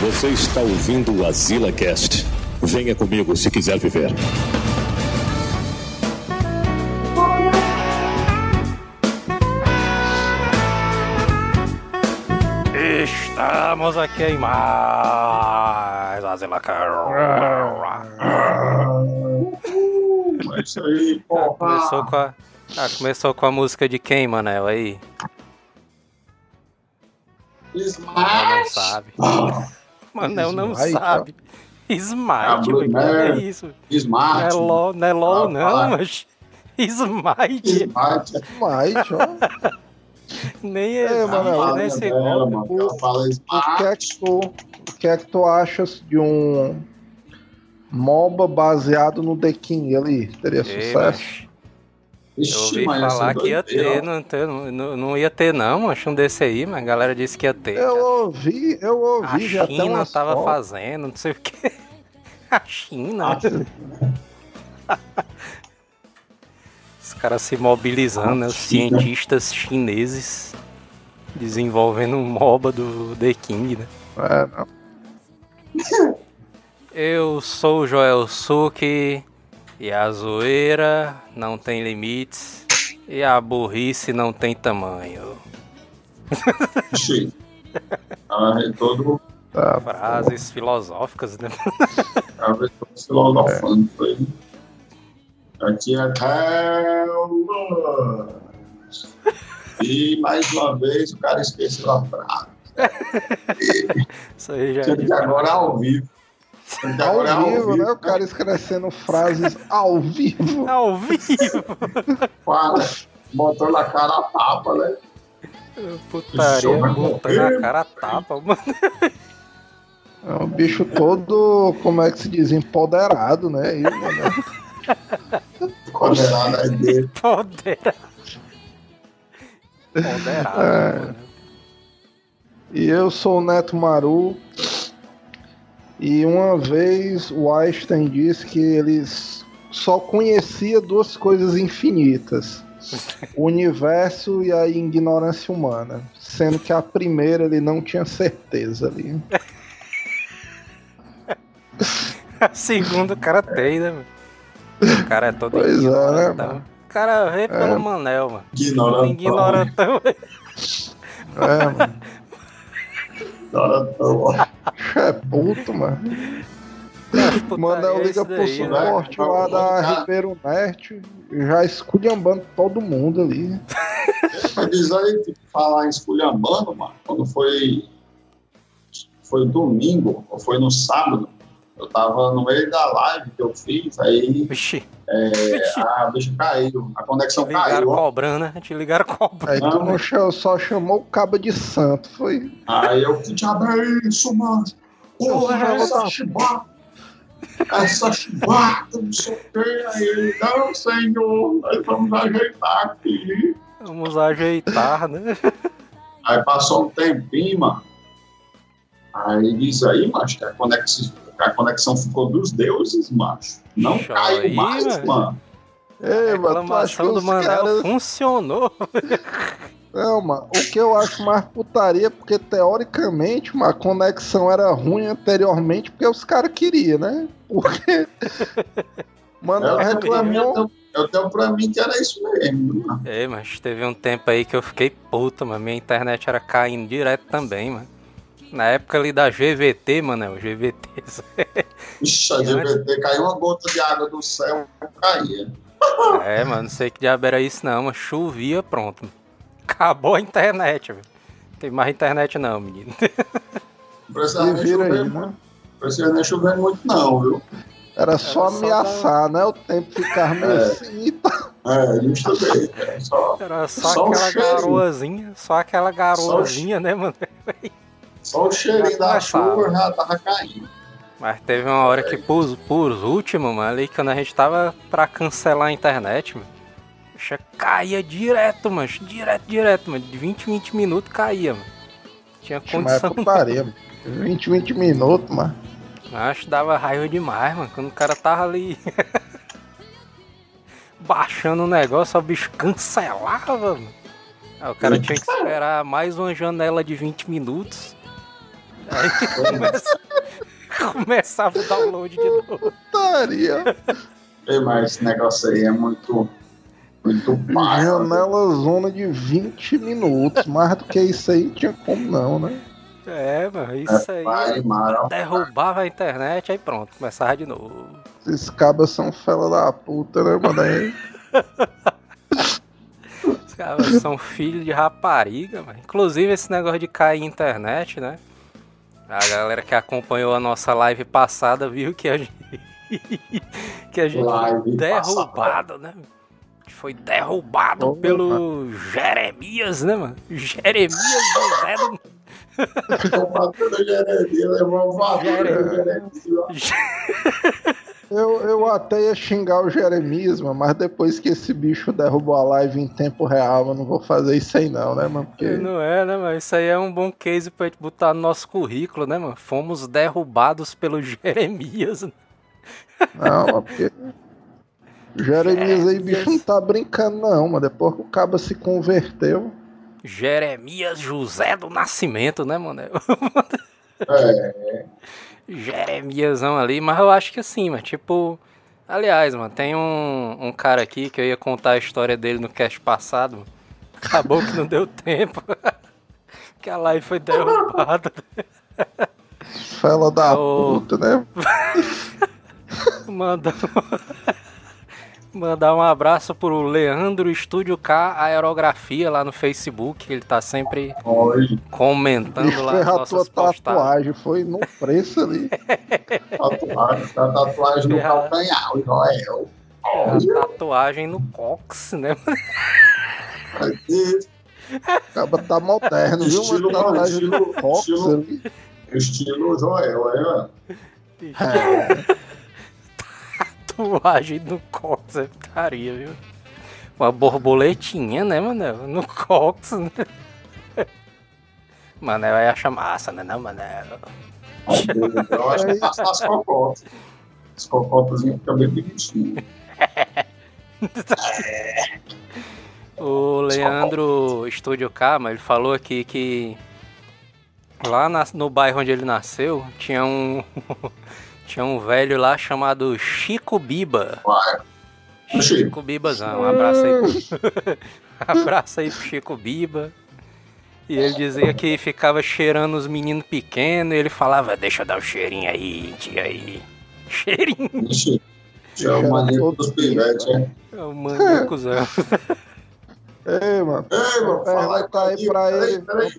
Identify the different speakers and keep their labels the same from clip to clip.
Speaker 1: Você está ouvindo o Azila Cast. Venha comigo se quiser viver.
Speaker 2: Estamos aqui em mais Azila Cast.
Speaker 3: É isso aí,
Speaker 2: Ah,
Speaker 3: porra.
Speaker 2: começou com a, ah, começou com a música de quem, Manel? Aí? Manel não
Speaker 3: Smash.
Speaker 2: sabe. Manel não
Speaker 4: Smite,
Speaker 2: sabe.
Speaker 3: Ah,
Speaker 2: Smite, velho, que é isso? Não
Speaker 3: Smart.
Speaker 2: é LOL, não, é LOL
Speaker 3: Ah,
Speaker 2: não, mas. Smite.
Speaker 3: Smart.
Speaker 4: Mas, ó,
Speaker 2: Nem
Speaker 4: É,
Speaker 3: dela,
Speaker 2: golpe.
Speaker 3: mano. Ela fala
Speaker 4: o que, é que tu, o que é que tu achas de um MOBA baseado no The King ali? Teria
Speaker 2: Ei,
Speaker 4: sucesso?
Speaker 2: mas Eu
Speaker 3: Ixi,
Speaker 2: ouvi
Speaker 3: mas essa
Speaker 2: falar que ia ter, não, não, não- ia ter não, acho um desse aí, mas a galera disse que ia ter.
Speaker 4: Eu
Speaker 2: cara.
Speaker 4: ouvi, eu
Speaker 2: A
Speaker 4: ouvi já até
Speaker 2: China tava
Speaker 4: fotos.
Speaker 2: fazendo, não sei o que. A China.
Speaker 3: Ah,
Speaker 2: Os caras se mobilizando, né? Os
Speaker 3: A
Speaker 2: cientistas chineses desenvolvendo um MOBA do The King, né?
Speaker 4: É, não.
Speaker 2: Eu sou o Joel Suki e a zoeira não tem limites e a burrice não tem tamanho.
Speaker 3: Ixi. Ah, é todo.
Speaker 4: Tá,
Speaker 2: Frases filosóficas, né?
Speaker 3: A vez todo filosofando foi. Aqui é Calma. E mais uma vez o cara esqueceu a frase.
Speaker 2: Isso aí já é
Speaker 3: agora é ao vivo.
Speaker 4: Ao
Speaker 3: agora é ao
Speaker 4: vivo, né? O
Speaker 3: vivo.
Speaker 4: cara escrevendo frases ao vivo.
Speaker 2: Ao vivo!
Speaker 3: Fala. Botou na cara a tapa, né?
Speaker 2: Putaria, botando
Speaker 3: morrer.
Speaker 2: na cara a tapa, mano.
Speaker 4: É um bicho todo, como é que se diz, empoderado, né? E, mano,
Speaker 3: Condenado aí dele.
Speaker 2: Poderado. Poderado,
Speaker 4: É. E eu sou o Neto Maru. E uma vez o Einstein disse que ele só conhecia duas coisas infinitas: o universo e a ignorância humana. Sendo que a primeira ele não tinha certeza ali.
Speaker 2: A segunda o cara tem, né, mano? O cara é todo
Speaker 4: Pois é, né, mano?
Speaker 2: O cara vê pelo Manel, mano.
Speaker 3: Ignorantão.
Speaker 2: Ignorantão.
Speaker 4: É, mano.
Speaker 3: Ignorantão, ó.
Speaker 4: É puto, mano. Manda
Speaker 2: Putaria é
Speaker 4: liga pro
Speaker 2: né?
Speaker 4: suporte lá da. Ribeiro Net, já esculhambando todo mundo ali.
Speaker 3: Mas diz aí, falar em esculhambando, mano, quando foi. Foi domingo, ou foi no sábado, eu tava no meio da live que eu fiz, aí
Speaker 2: Vixe,
Speaker 3: é, a bicha caiu, a conexão
Speaker 2: te ligaram
Speaker 3: caiu.
Speaker 2: cobrando, né? Te ligaram cobrando.
Speaker 4: Aí tu
Speaker 3: Não,
Speaker 4: cha- só chamou o cabo de santo, foi.
Speaker 3: Aí eu, que diabo é isso, mano? Porra,
Speaker 4: Eu
Speaker 3: essa
Speaker 4: tava-
Speaker 3: chibata, essa chibata, não sei o que. Aí ele, não, senhor, nós vamos ajeitar aqui.
Speaker 2: Vamos ajeitar, né?
Speaker 3: Aí passou um tempinho, mano. Aí diz aí, macho, que a conexão, que a conexão ficou dos deuses, macho. Não
Speaker 2: Ixi,
Speaker 3: caiu
Speaker 2: aí,
Speaker 3: mais,
Speaker 2: mano.
Speaker 3: mano.
Speaker 4: Ei,
Speaker 2: A
Speaker 4: acha que
Speaker 2: reclamação do Manel
Speaker 4: caras.
Speaker 2: funcionou.
Speaker 4: Não, mano, o que eu acho mais putaria, é porque teoricamente uma conexão era ruim anteriormente, porque os caras queriam, né? Porque. Mano,
Speaker 3: Eu, tenho pra mim, eu,
Speaker 4: reclamou.
Speaker 3: tenho, eu tenho pra mim que era isso mesmo, mano.
Speaker 2: É, mas teve um tempo aí que eu fiquei puta, mano. Minha internet era caindo direto também, mano. Na época ali da GVT, mano, é o GVT.
Speaker 3: Ixi, a GBT caiu uma gota de água do céu, caía.
Speaker 2: É, mano, não sei que diabo era isso não, mas chovia, pronto. Acabou a internet, velho. Tem mais internet não, menino.
Speaker 3: Não precisava nem chover,
Speaker 4: aí,
Speaker 3: muito.
Speaker 4: né?
Speaker 3: Nem chover muito, não, viu?
Speaker 4: Era só
Speaker 2: só
Speaker 4: ameaçar, né? O tempo ficar meio
Speaker 3: É.
Speaker 4: assim e tal.
Speaker 3: É, justamente. É só,
Speaker 2: Era só,
Speaker 3: Só
Speaker 2: aquela
Speaker 3: cheirinho.
Speaker 2: garoazinha, só aquela garoazinha, né, mano?
Speaker 3: só o cheirinho
Speaker 2: Já
Speaker 3: da chuva já tava caindo.
Speaker 2: Mas teve uma hora que por, por último, mano, ali quando a gente tava pra cancelar a internet, mano. Bicha caía direto, mano. Direto, direto, mano. De 20 em 20 minutos caía, mano. Tinha
Speaker 4: Mas
Speaker 2: condição.
Speaker 4: putaria, mano. 20, 20 minutos, mano.
Speaker 2: Acho que dava raiva demais, mano. Quando o cara tava ali. baixando o negócio, o bicho cancelava, mano. Aí o cara tinha que esperar mais uma janela de 20 minutos. Aí começa, começava o download de novo.
Speaker 4: Putaria.
Speaker 3: Mas esse negócio aí é muito. Muito pai.
Speaker 4: Janela zona de 20 minutos. Mais do que isso aí tinha como não, né?
Speaker 2: É, mano, isso aí.
Speaker 3: Pai, Mara.
Speaker 2: Derrubava a internet, aí pronto, começava de novo.
Speaker 4: Esses cabas são fela da puta, né, mano? Aí,
Speaker 2: Os caras são filhos de rapariga, mano. Inclusive esse negócio de cair internet, né? A galera que acompanhou a nossa live passada viu que a gente. que a gente foi derrubado, né? A gente foi derrubado
Speaker 4: Opa.
Speaker 2: pelo Jeremias, né, mano? Jeremias José do.
Speaker 3: Jeremias,
Speaker 2: Jeremias.
Speaker 4: Eu, até ia xingar o Jeremias, mano, mas depois que esse bicho derrubou a live em tempo real, eu não vou fazer isso aí não, né, mano? Porque
Speaker 2: Não é, né, mano? Isso aí é um bom case pra gente botar no nosso currículo, né, mano? Fomos derrubados pelo Jeremias.
Speaker 4: Não, mas porque. Jeremias aí, bicho, não tá brincando, não, mano. Depois que o cabo se converteu.
Speaker 2: Jeremias José do Nascimento, né, mano?
Speaker 3: É,
Speaker 2: Jeremiasão ali, mas eu acho que assim, mano, tipo. Aliás, mano, tem um, um cara aqui que eu ia contar a história dele no cast passado. Acabou que não deu tempo. que a live foi derrubada.
Speaker 4: Fela da
Speaker 2: Ô.
Speaker 4: puta, né?
Speaker 2: Mandar, mandar um abraço pro Leandro Estúdio K Aerografia lá no Facebook. Ele tá sempre
Speaker 3: Oi,
Speaker 2: comentando
Speaker 4: Bicho
Speaker 2: lá as
Speaker 4: a tua
Speaker 2: postagens.
Speaker 4: tatuagem, foi no preço ali.
Speaker 3: tatuagem, tá tatuagem no
Speaker 2: É.
Speaker 3: calcanhar, o Joel.
Speaker 2: A tatuagem no cox, né?
Speaker 4: Acaba tá moderno, viu?
Speaker 3: Estilo,
Speaker 4: Uma tatuagem
Speaker 3: estilo,
Speaker 4: no cox
Speaker 3: estilo.
Speaker 4: ali.
Speaker 3: estilo Joel, aí, ó.
Speaker 4: É,
Speaker 2: Tatuagem no cox é putaria, viu? Uma borboletinha, né, Manel? No cox, né? Manel ia achar massa, né, não, Manel?
Speaker 3: Eu acho que passar as cocotas. As cocotas ficam bem bonitinhas.
Speaker 2: O Leandro Estúdio K, ele falou aqui que lá na- no bairro onde ele nasceu tinha um tinha um velho lá chamado Chico Biba.
Speaker 3: Chico.
Speaker 2: Chico Bibazão, um abraço aí pro, abraço aí pro Chico Biba. E ele dizia que ficava cheirando os meninos pequenos e ele falava, deixa eu dar o cheirinho aí, tia aí. Cheirinho,
Speaker 3: é o maníaco dos pivetes, é.
Speaker 2: é o maníacozão.
Speaker 4: Ei, mano.
Speaker 3: Ei, mano, fala aí
Speaker 4: Pergunta aí pra
Speaker 3: peraí,
Speaker 4: ele.
Speaker 3: peraí,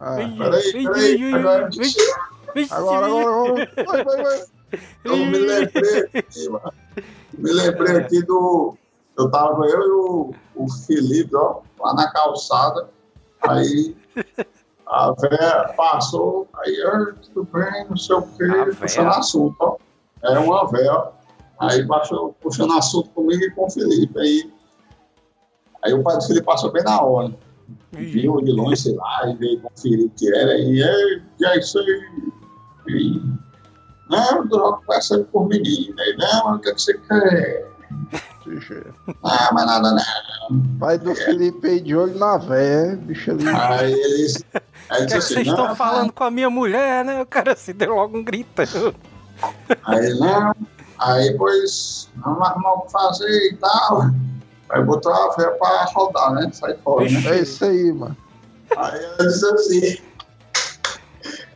Speaker 4: Ah,
Speaker 3: peraí, peraí, agora,
Speaker 4: agora, agora. Vai, vai, vai.
Speaker 3: Eu me lembrei aqui, mano. Me lembrei aqui do. Eu tava eu e o, o Felipe, ó, lá na calçada. Aí a véia passou, aí eu, tudo bem, não sei o quê, puxando assunto, ó. Era uma véia, ó. Aí baixou, puxando assunto comigo e com o Felipe. Aí, aí o pai do Felipe passou bem na hora. Viu de longe, sei lá, e veio conferir o que era. E aí, que é isso aí? E, não, eu conversando por menino. Aí, não, o que, é que você quer? Ah, mas nada, não.
Speaker 4: Pai do Felipe aí de olho na véia, bicho ali.
Speaker 3: Aí eles. Aí
Speaker 2: que, é
Speaker 3: assim,
Speaker 2: vocês
Speaker 3: não,
Speaker 2: estão falando com a minha mulher, né? O cara se deu logo um grito.
Speaker 3: Aí não. Aí depois vamos arrumar o que fazer e tal. Aí botou a fé pra rodar, né? Sai fora, né?
Speaker 4: É isso aí, mano.
Speaker 3: Aí eu disse assim.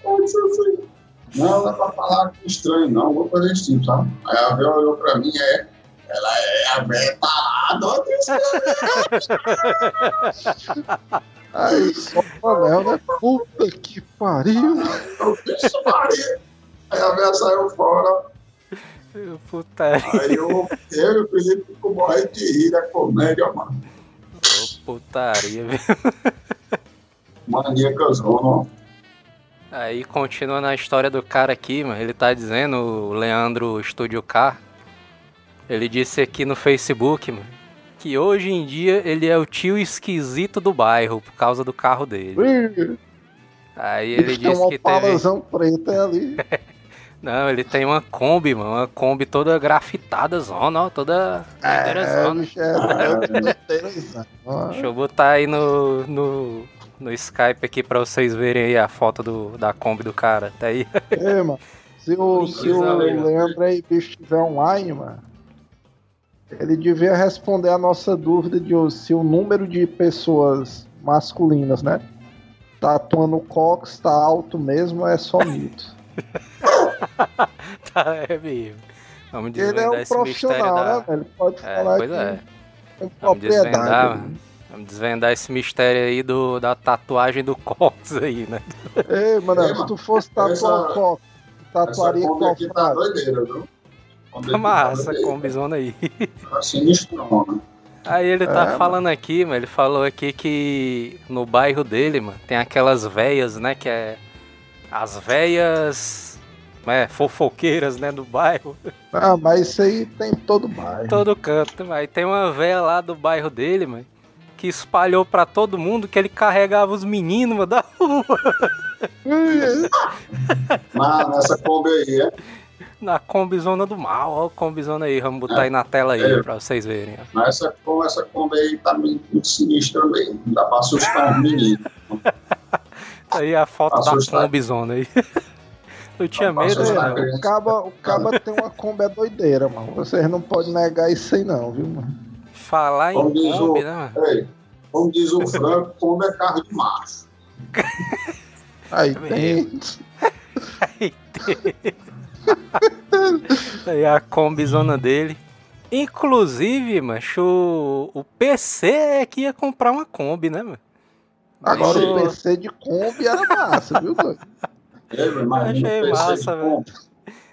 Speaker 3: Eu disse assim. Não, não é pra falar com estranho, não. Vou fazer isso, tipo, sabe? Aí a Vé olhou pra mim, é. Ela é a Vé tarada, ó, disse.
Speaker 4: Aí só o anel, né? Puta que pariu.
Speaker 3: Eu disse, Maria. Aí a Vé saiu fora.
Speaker 2: Puta,
Speaker 3: Aí eu, eu e o Felipe ficou morrendo de rir da comédia, mano.
Speaker 2: putaria, viu?
Speaker 3: Maníacazona, ó.
Speaker 2: Aí continuando a história do cara aqui, mano, ele tá dizendo, o Leandro Estúdio K, ele disse aqui no Facebook, mano, que hoje em dia ele é o tio esquisito do bairro por causa do carro dele. Aí ele
Speaker 4: Tem
Speaker 2: disse
Speaker 4: uma
Speaker 2: que teve.
Speaker 4: preta ali.
Speaker 2: Não, ele tem uma Kombi, mano, uma Kombi toda grafitada, zona, ó, toda.
Speaker 4: É,
Speaker 2: interessante.
Speaker 4: é. é, é, é,
Speaker 2: Deixa eu botar aí no, no, no Skype aqui pra vocês verem aí a foto do, da Kombi do cara. Tá aí.
Speaker 4: É, mano. Se o, se o Leandro aí bicho estiver online, mano, ele devia responder a nossa dúvida de se o número de pessoas masculinas, né? Tatuando o Cox tá alto mesmo é só mito.
Speaker 2: tá, é mesmo. Vamos
Speaker 4: ele é um profissional,
Speaker 2: da...
Speaker 4: né, velho? Pode
Speaker 2: é,
Speaker 4: falar
Speaker 2: pois
Speaker 4: que
Speaker 2: é.
Speaker 4: com
Speaker 2: Vamos desvendar,
Speaker 4: propriedade.
Speaker 2: Vamos desvendar esse mistério aí do, da tatuagem do Cox aí, né?
Speaker 4: Ei, mano,
Speaker 3: Ei,
Speaker 4: se
Speaker 3: mano,
Speaker 4: tu fosse tatuar
Speaker 3: essa-
Speaker 4: o Cox, tatuaria qual
Speaker 3: aqui tá doideira, viu? Aqui
Speaker 2: Massa,
Speaker 3: tá
Speaker 2: combizona aí.
Speaker 3: Tá sinistrona.
Speaker 2: Aí ele tá
Speaker 4: É, mano.
Speaker 2: falando aqui, mano, ele falou aqui que no bairro dele, mano, tem aquelas véias, né, que é as véias, é, fofoqueiras, né, do bairro,
Speaker 4: Ah, mas isso aí tem em todo bairro.
Speaker 2: todo canto. Aí tem uma véia lá do bairro dele, mano, que espalhou pra todo mundo que ele carregava os meninos, mano, da rua,
Speaker 3: Na, nessa Kombi aí, é.
Speaker 2: na combizona do mal, ó, a combizona aí, vamos botar aí na tela aí
Speaker 3: É.
Speaker 2: pra vocês verem, ó.
Speaker 3: Essa, essa Kombi aí tá muito, muito sinistra mesmo. Não dá pra assustar os meninos.
Speaker 2: Aí a foto da combizona aí. Eu tinha medo, né?
Speaker 3: criança.
Speaker 4: O caba, o caba tem uma Kombi é doideira, mano. Vocês não podem negar isso aí não, viu, mano?
Speaker 2: Falar em
Speaker 3: Como o-
Speaker 2: Kombi, né, mano?
Speaker 3: Ei, como diz o Franco, Kombi é carro de macho.
Speaker 4: Aí
Speaker 2: Tá
Speaker 4: tem.
Speaker 2: Aí a combizona dele. Inclusive, macho, o, o PC é que ia comprar uma Kombi, né, mano?
Speaker 4: Agora
Speaker 2: Isso-
Speaker 4: o PC de Kombi era massa, viu, doido?
Speaker 3: Meu irmão,
Speaker 2: Achei massa, velho.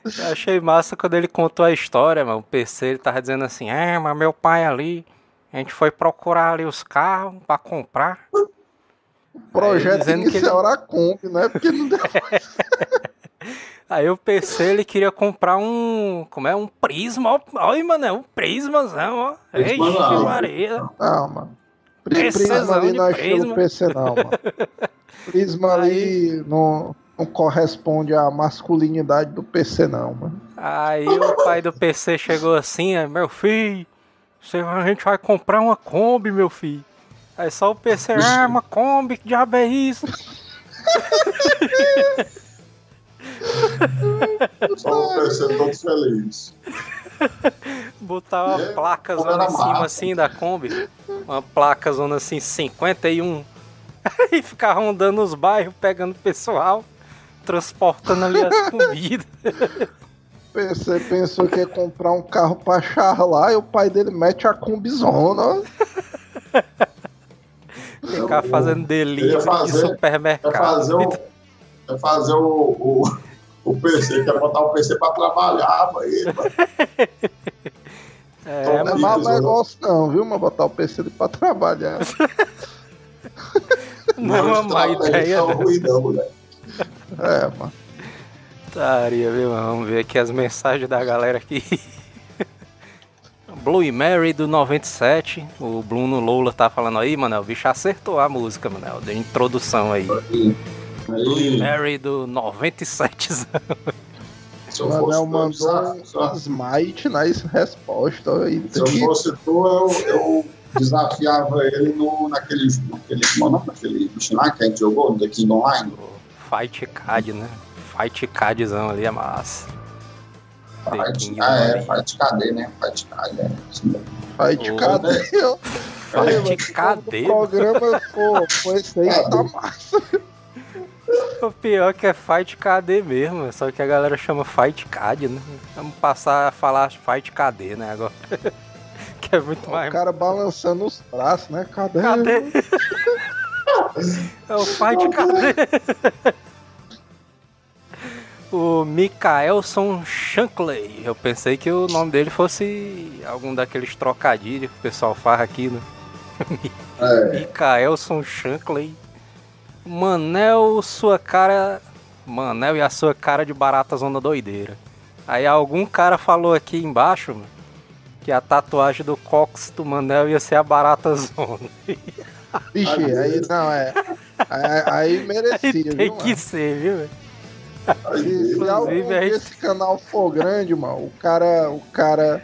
Speaker 2: Eu achei massa quando ele contou a história, mano. O PC ele tava dizendo assim: É, mas meu pai ali, a gente foi procurar ali os carros pra comprar.
Speaker 4: O projeto
Speaker 2: dizendo que
Speaker 4: inicial era a Kombi, né? Porque não deu.
Speaker 2: Aí o PC ele queria comprar um. Como é? Um prisma. ó. Olha, mano, é um prismazão, ó. Eixe,
Speaker 3: Prismazão.
Speaker 2: Maria.
Speaker 4: Não, mano. Prisma ali não estilo
Speaker 2: prisma.
Speaker 4: PC, não, mano. Prisma ali não, não corresponde à masculinidade do PC, não, mano.
Speaker 2: Aí o pai do PC chegou assim, é, meu filho, você- a gente vai comprar uma Kombi, meu filho. Aí só o PC, ah, uma Kombi, que diabo é isso?
Speaker 3: Só o PC todo feliz.
Speaker 2: Botar uma
Speaker 3: É,
Speaker 2: placa zona em cima
Speaker 3: massa.
Speaker 2: assim da Kombi. Uma placa zona assim, 51. Aí ficar rondando os bairros, pegando pessoal, transportando ali as comidas.
Speaker 4: O PC pensou que ia comprar um carro pra charlar e o pai dele mete a combizona.
Speaker 2: Ficar fazendo
Speaker 3: fazer-
Speaker 2: de supermercado.
Speaker 3: Quer fazer o, fazer o, o, o PC, quer botar o PC pra trabalhar, pra-
Speaker 2: É,
Speaker 4: Não é mau negócio, não, viu? Mas botar o PC ali pra trabalhar.
Speaker 2: não é uma má ideia,
Speaker 3: Não,
Speaker 2: né?
Speaker 3: ruim não, moleque.
Speaker 4: É, mano.
Speaker 2: Putaria, viu? Vamos ver aqui as mensagens da galera aqui. Blue Mary do 97. O Bruno Lola tá falando aí, mano. O bicho acertou a música, mano. Deu introdução aí.
Speaker 3: Aí,
Speaker 2: Blue Mary do 97.
Speaker 3: se eu
Speaker 4: O
Speaker 3: fosse
Speaker 4: Manel mandou
Speaker 3: só-
Speaker 4: um smite na resposta. Aí,
Speaker 3: Se eu fosse tu, eu, eu desafiava ele no, naquele, naquele, como é daquele bicho lá que a gente jogou, no The King Online.
Speaker 2: Fight Card, né? Fight Cardzão ali é massa.
Speaker 3: Fight,
Speaker 2: King
Speaker 3: ah, é. Fight KD, né? Fight KD, é. isso mesmo.
Speaker 4: Fight
Speaker 2: Ô,
Speaker 4: cadê? Aí,
Speaker 2: Fight cadê?
Speaker 4: O programa, pô, foi esse aí, tá massa.
Speaker 2: O pior que é Fight KD mesmo, só que a galera chama Fight Card, né? Vamos passar a falar Fight KD, né, agora. que é muito
Speaker 4: O
Speaker 2: mais...
Speaker 4: cara balançando os braços, né? Cadê?
Speaker 2: Cadê? É o Fight KD. O Mikaelson Shankley. Eu pensei que o nome dele fosse algum daqueles trocadilhos que o pessoal faz aqui, né?
Speaker 3: É,
Speaker 2: Mikaelson Shankley. Manel, sua cara. Manel e a sua cara de barata zona doideira. Aí algum cara falou aqui embaixo mano, que a tatuagem do Cox do Manel ia ser a barata zona.
Speaker 4: Vixe, aí não, é. Aí, aí merecia,
Speaker 2: Tem
Speaker 4: viu,
Speaker 2: que
Speaker 4: mano?
Speaker 2: ser, viu?
Speaker 4: Se, se algum
Speaker 2: Inclusive, a
Speaker 4: dia
Speaker 2: gente-
Speaker 4: esse canal for grande, mano, o cara. O cara.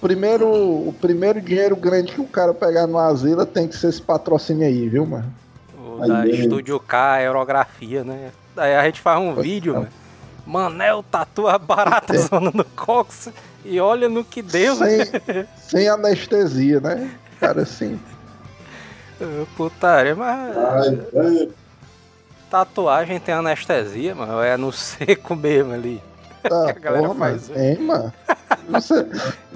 Speaker 4: Primeiro, o primeiro dinheiro grande que o cara pegar no Asila tem que ser esse patrocínio aí, viu, mano?
Speaker 2: O o da
Speaker 3: Aí,
Speaker 2: Estúdio K, aerografia, né? Aí a gente faz um vídeo, mano. Manel tatua a barata zona no cox e olha no que deu.
Speaker 4: Sem, sem anestesia, né? Cara, assim.
Speaker 2: Putaria, mas
Speaker 3: Ai, ai,
Speaker 2: tatuagem tem anestesia, mano. É no seco mesmo ali.
Speaker 4: Tá,
Speaker 2: a galera
Speaker 4: porra,
Speaker 2: faz,
Speaker 4: mas tem, mano. Você,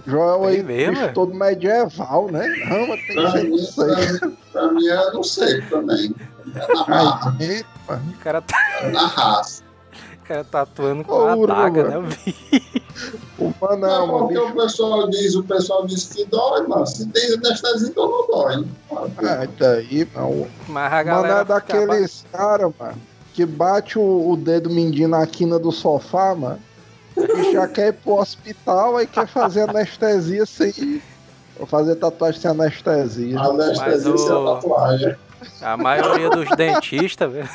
Speaker 4: Joel
Speaker 2: Tem
Speaker 4: aí,
Speaker 2: mesmo,
Speaker 4: bicho
Speaker 2: é?
Speaker 4: todo medieval, né? Não, mas tem
Speaker 3: Pra
Speaker 4: jeito
Speaker 3: mim,
Speaker 4: disso aí.
Speaker 3: pra mim, pra mim é no seco também. É na, raça.
Speaker 4: Ai, epa.
Speaker 2: O cara, tá,
Speaker 3: é na raça.
Speaker 2: o cara tatuando com
Speaker 4: Ô,
Speaker 2: a adaga, né?
Speaker 4: O
Speaker 3: Não,
Speaker 4: Manel, mano,
Speaker 3: porque
Speaker 4: bicho.
Speaker 3: o pessoal diz, o pessoal diz que dói, mano. Se tem anestesia, então não dói.
Speaker 4: Ah, daí, mano.
Speaker 2: Mas a
Speaker 4: Mano,
Speaker 2: galera.
Speaker 4: é daqueles caras, mano, que bate o, o dedo mindinho na quina do sofá, mano. E já quer ir pro hospital, aí quer fazer anestesia sem. Vou fazer tatuagem sem anestesia.
Speaker 3: Anestesia sem tatuagem.
Speaker 2: A maioria dos dentistas, velho.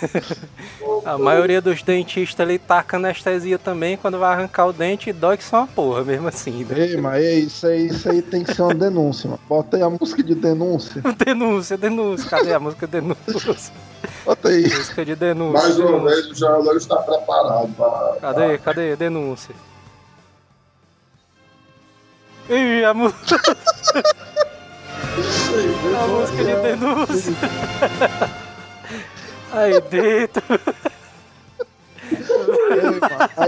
Speaker 2: A maioria dos dentistas ali taca anestesia também quando vai arrancar o dente e dói que só uma porra, mesmo assim. Né?
Speaker 4: Ei, mas ei, isso aí, isso aí tem que ser uma denúncia, mano. Bota aí a música de denúncia.
Speaker 2: Denúncia, denúncia. Cadê a música denúncia?
Speaker 4: Bota aí.
Speaker 2: Música de denúncia.
Speaker 3: Mais uma
Speaker 2: denúncia.
Speaker 3: vez, o jogador está preparado para.
Speaker 2: Cadê? Cadê? Denúncia. Ih, a, mu- a música de denúncia. Aí dentro.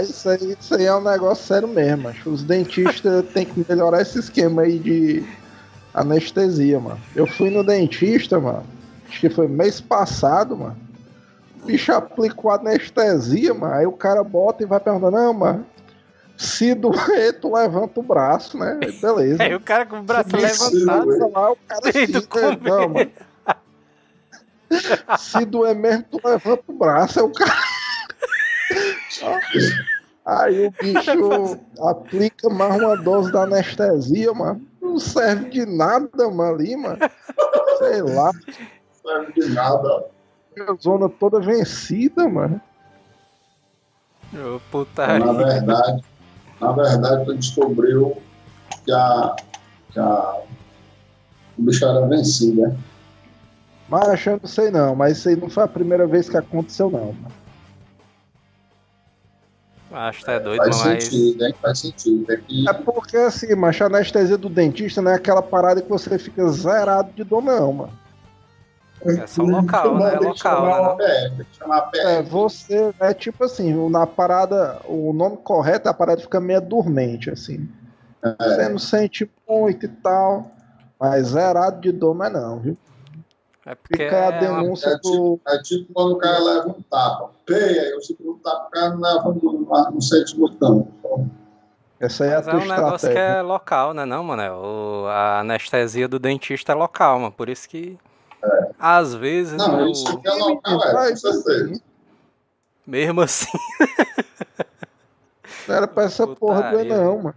Speaker 4: Isso, aí, isso aí é um negócio sério mesmo, macho. Os dentistas têm que melhorar esse esquema aí de anestesia, mano. Eu fui no dentista, mano. Acho que foi mês passado, mano. O bicho aplicou anestesia, mano. Aí o cara bota e vai perguntando, não, mano. Se doer, tu levanta o braço, né? Beleza.
Speaker 2: Aí o cara com o braço
Speaker 3: Se
Speaker 2: levantado.
Speaker 3: doer.
Speaker 4: Lá, o cara se
Speaker 2: comer.
Speaker 4: não, mano. Se doer mesmo, tu levanta o braço, aí o cara. Aí o bicho aplica mais uma dose da anestesia, mano. Não serve de nada, mano, ali, mano. Sei lá,
Speaker 3: Não serve de nada.
Speaker 4: a zona toda vencida, mano.
Speaker 2: Ô,
Speaker 3: Na
Speaker 2: putaria.
Speaker 3: verdade, na verdade, tu descobriu que a, que a o bicho era vencido, né?
Speaker 4: Mas eu não sei não, mas isso aí não foi a primeira vez que aconteceu, não, mano.
Speaker 2: Acho que tá doido,
Speaker 3: Faz
Speaker 2: mas.
Speaker 3: sentido, hein? Faz sentido. É que
Speaker 4: É porque assim, macho, a anestesia do dentista não é aquela parada que você fica zerado de dor, não, mano.
Speaker 2: É só local, né? É local, né?
Speaker 3: a.
Speaker 4: É, você é tipo assim, na parada, o nome correto, a parada fica meio dormente, assim. Você não sente muito e tal, mas zerado de dor é não, viu?
Speaker 2: É porque
Speaker 4: Fica a
Speaker 2: é
Speaker 4: denúncia
Speaker 3: É
Speaker 4: do.
Speaker 3: tipo, é tipo quando o cara leva um tapa. Peia, aí o segundo tapa, o cara não leva, não, não sente muito não.
Speaker 4: Essa aí é a
Speaker 2: Mas é
Speaker 4: tua
Speaker 2: um negócio que
Speaker 4: estratégia.
Speaker 2: é local, né, não, mano? O- a anestesia do dentista é local, mano. Por isso que. Às vezes,
Speaker 3: Não,
Speaker 2: né,
Speaker 3: isso que é local, é, com certeza.
Speaker 2: mesmo assim.
Speaker 4: Não era pra essa porra doer,
Speaker 2: Putaria.
Speaker 4: não, mano.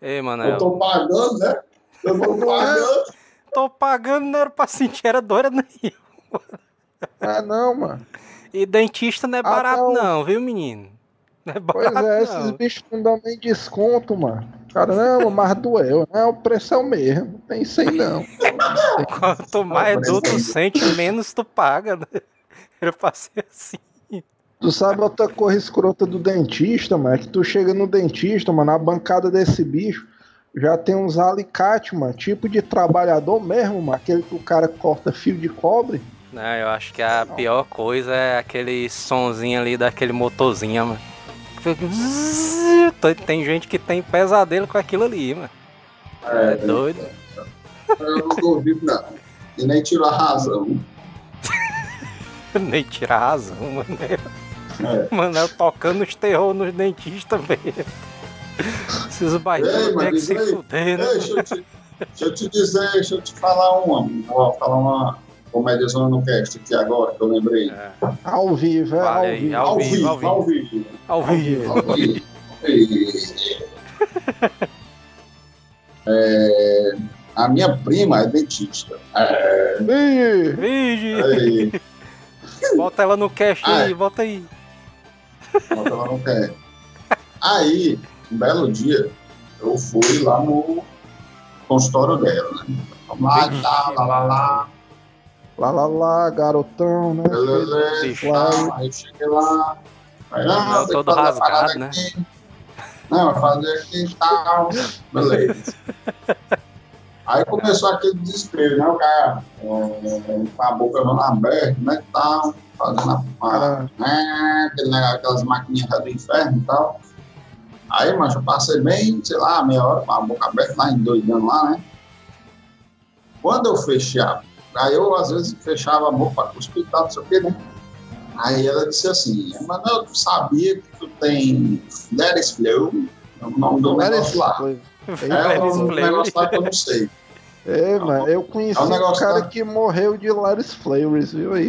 Speaker 2: Ei, mano,
Speaker 3: Eu tô pagando, né? Eu tô pagando.
Speaker 2: tô pagando, não era pra sentir, era dor nenhuma.
Speaker 4: Ah, não, mano.
Speaker 2: E dentista não é
Speaker 4: Ah,
Speaker 2: barato,
Speaker 4: não.
Speaker 2: não, viu, menino? Não é
Speaker 4: Pois
Speaker 2: barato,
Speaker 4: é, esses
Speaker 2: não.
Speaker 4: bichos não dão nem desconto, mano. Cara, não, mas doeu. Não, o preço é o mesmo. Não tem aí, não.
Speaker 2: Quanto mais dor tu
Speaker 3: aí-
Speaker 2: sente, menos tu paga. Né? Pra ser assim.
Speaker 4: Tu sabe outra coisa escrota do dentista, mano? É que tu chega no dentista, mano, na bancada desse bicho, já tem uns alicates, mano, tipo de trabalhador mesmo, mano, aquele que o cara corta fio de cobre.
Speaker 2: Não, eu acho que a pior coisa é aquele sonzinho ali daquele motorzinho, mano. Tem- gente que tem pesadelo com aquilo ali, mano. É, doido.
Speaker 3: Eu não duvido, não. E nem tiro a razão.
Speaker 2: Nem tirar a razão, mano.
Speaker 3: É.
Speaker 2: Mano, eu tocando os terror nos dentistas mesmo. Esses baitões que se fuder, né?
Speaker 3: Ei, deixa, eu te, deixa eu te dizer, deixa eu te falar uma. Vou falar uma comédia zona no cast aqui agora, que eu lembrei.
Speaker 2: É,
Speaker 4: Ao vivo, é ao vivo.
Speaker 2: ao vivo, ao vivo.
Speaker 3: ao vivo.
Speaker 2: ao vivo.
Speaker 3: Ao vivo. É, a minha prima é dentista. É,
Speaker 2: Vigi, bota ela no cash
Speaker 3: Ah,
Speaker 2: aí,
Speaker 3: é.
Speaker 2: bota aí.
Speaker 3: Mas ela não quer. Aí, um belo dia, eu fui lá no consultório dela, né? Vamos lá, tá, lá, lá, lá.
Speaker 4: Lá, lá, lá, garotão, né?
Speaker 3: Lá, aí eu cheguei lá. Aí, Não, tem que
Speaker 2: todo rasgado, né?
Speaker 3: aqui. Não, fazer aqui e tal. Beleza. Aí começou aquele desespero, né? O cara é, com a boca toda aberta, né? Tal, fazendo a, né, aquele aquelas maquininhas do inferno e tal. Aí, mas eu passei bem, sei lá, meia hora com a boca aberta lá, endoidando lá, né? Quando eu fechei a Aí eu, às vezes, fechava a boca para cuspir e tal, não sei o quê, né? Aí ela disse assim, mas eu sabia que tu tem Let's Flow, é o nome do negócio lá. É um negócio lá que eu não sei.
Speaker 4: É, mano, eu conheci
Speaker 3: É um
Speaker 4: um cara
Speaker 3: lá.
Speaker 4: que morreu de Laris Flavors, viu aí?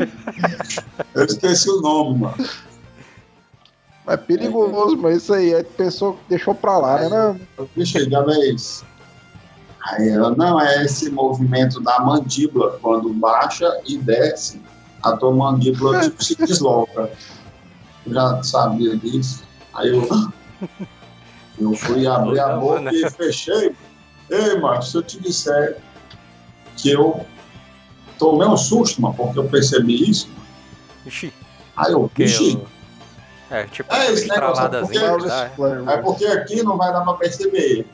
Speaker 3: Eu esqueci o nome, mano.
Speaker 4: É perigoso, mas isso aí, é pessoa que deixou pra lá, né? Não,
Speaker 3: Eu Vixe, já vez. Aí ela, não, é esse movimento da mandíbula, quando baixa e desce, a tua mandíbula tipo, se desloca. Eu já sabia disso. Aí eu, eu fui abrir a boca
Speaker 2: né?
Speaker 3: e fechei. Ei, mas se eu te disser que eu tomei um susto, mano, porque eu percebi isso,
Speaker 2: Ixi,
Speaker 3: aí eu,
Speaker 2: eu... É, tipo,
Speaker 3: É, esse negócio,
Speaker 2: estraladazinha que
Speaker 4: Laris
Speaker 2: dá. é.
Speaker 3: é porque aqui não vai dar pra perceber.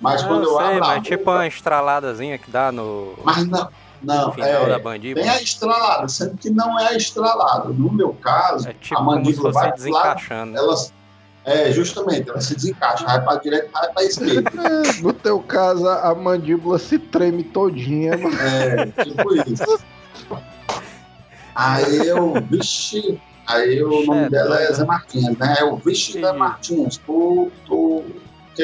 Speaker 3: Mas
Speaker 2: Ah,
Speaker 3: quando eu,
Speaker 2: eu sei,
Speaker 3: abro a
Speaker 2: mas tipo
Speaker 3: boca-
Speaker 2: uma estraladazinha que dá no
Speaker 3: Mas não, não
Speaker 2: final
Speaker 3: é,
Speaker 2: da mandíbula.
Speaker 3: tem a estralada, sendo que não é a estralada. No meu caso,
Speaker 2: É tipo
Speaker 3: a
Speaker 2: como se
Speaker 3: mandíbula
Speaker 2: fosse
Speaker 3: vai pro lado,
Speaker 2: desencaixando.
Speaker 3: ela, é, justamente, ela se desencaixa, vai pra direita, vai pra esquerda.
Speaker 4: É, no teu caso, a mandíbula se treme todinha, mano.
Speaker 3: É, tipo isso. Aí eu, vixe, aí o nome
Speaker 2: É
Speaker 3: dela é Zé Martins, né? Eu, vixe, Zé. Martins, tu, tu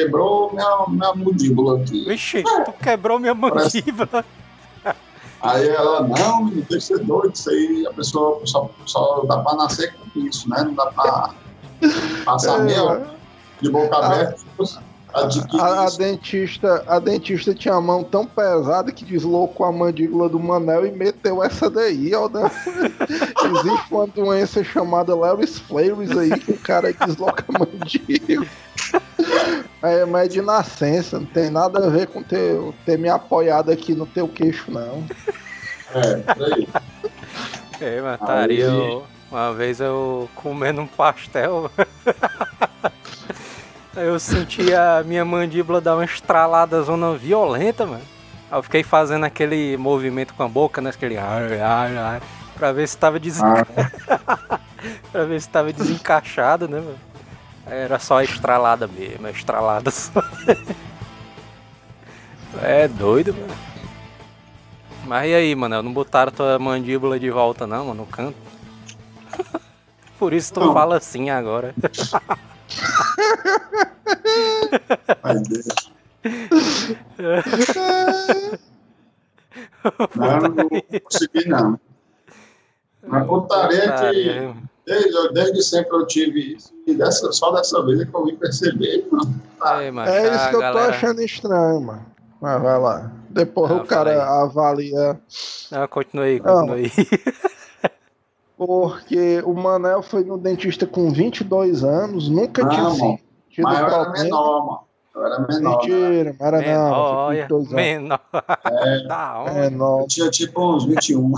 Speaker 3: quebrou minha, minha mandíbula aqui.
Speaker 2: Vixe, tu quebrou minha
Speaker 3: Parece-
Speaker 2: mandíbula.
Speaker 3: Aí ela, não, menino, deixa de ser doido, isso aí a pessoa só, só dá pra nascer com isso, né? Não dá pra passar
Speaker 4: É,
Speaker 3: mel de boca aberta, adquirir
Speaker 4: A, a dentista, a dentista tinha a mão tão pesada que deslocou a mandíbula do Manel e meteu essa daí, ó. né? Existe uma doença chamada Larry's Flavors aí que o cara desloca a mandíbula. É, mas é de nascença, não tem nada a ver com ter, ter me apoiado aqui no teu queixo, não.
Speaker 3: É, peraí.
Speaker 2: É, mas estaria
Speaker 3: Aí-
Speaker 2: uma vez eu comendo um pastel. Eu senti a minha mandíbula dar uma estralada zona violenta, mano. Aí eu fiquei fazendo aquele movimento com a boca, né? Aquele ar, ar, ar, pra ver se tava desen...
Speaker 3: Ah,
Speaker 2: pra ver se tava desencaixado, né, mano? Era só a estralada mesmo, a estralada só. É doido, mano. Mas e aí, mano? Não botaram tua mandíbula de volta não, mano, no canto? Por isso tu
Speaker 3: Não.
Speaker 2: fala assim agora.
Speaker 3: Mas deixa. Não, não consegui não. Mas putaria é que desde, desde sempre eu tive isso, e dessa, só dessa vez é que eu vim perceber, mano.
Speaker 2: Ei, macho,
Speaker 4: É isso que eu tô
Speaker 2: galera-
Speaker 4: achando estranho, mano. Mas vai lá. Depois
Speaker 2: Ah,
Speaker 4: o cara
Speaker 2: fala
Speaker 4: avalia.
Speaker 2: Não, continua aí,
Speaker 4: Não.
Speaker 2: continua aí.
Speaker 4: Porque o Manel foi no dentista com 22 anos, nunca
Speaker 3: Não,
Speaker 4: tinha
Speaker 3: mano.
Speaker 4: tido
Speaker 3: Mas eu era
Speaker 4: problema.
Speaker 3: menor, mano. Eu era menor. né?
Speaker 4: Mentira, não era
Speaker 2: Menor,
Speaker 4: não.
Speaker 2: olha,
Speaker 4: 22 anos.
Speaker 2: menor.
Speaker 3: É.
Speaker 2: Da onde?
Speaker 4: Menor.
Speaker 3: Eu tinha tipo uns 21.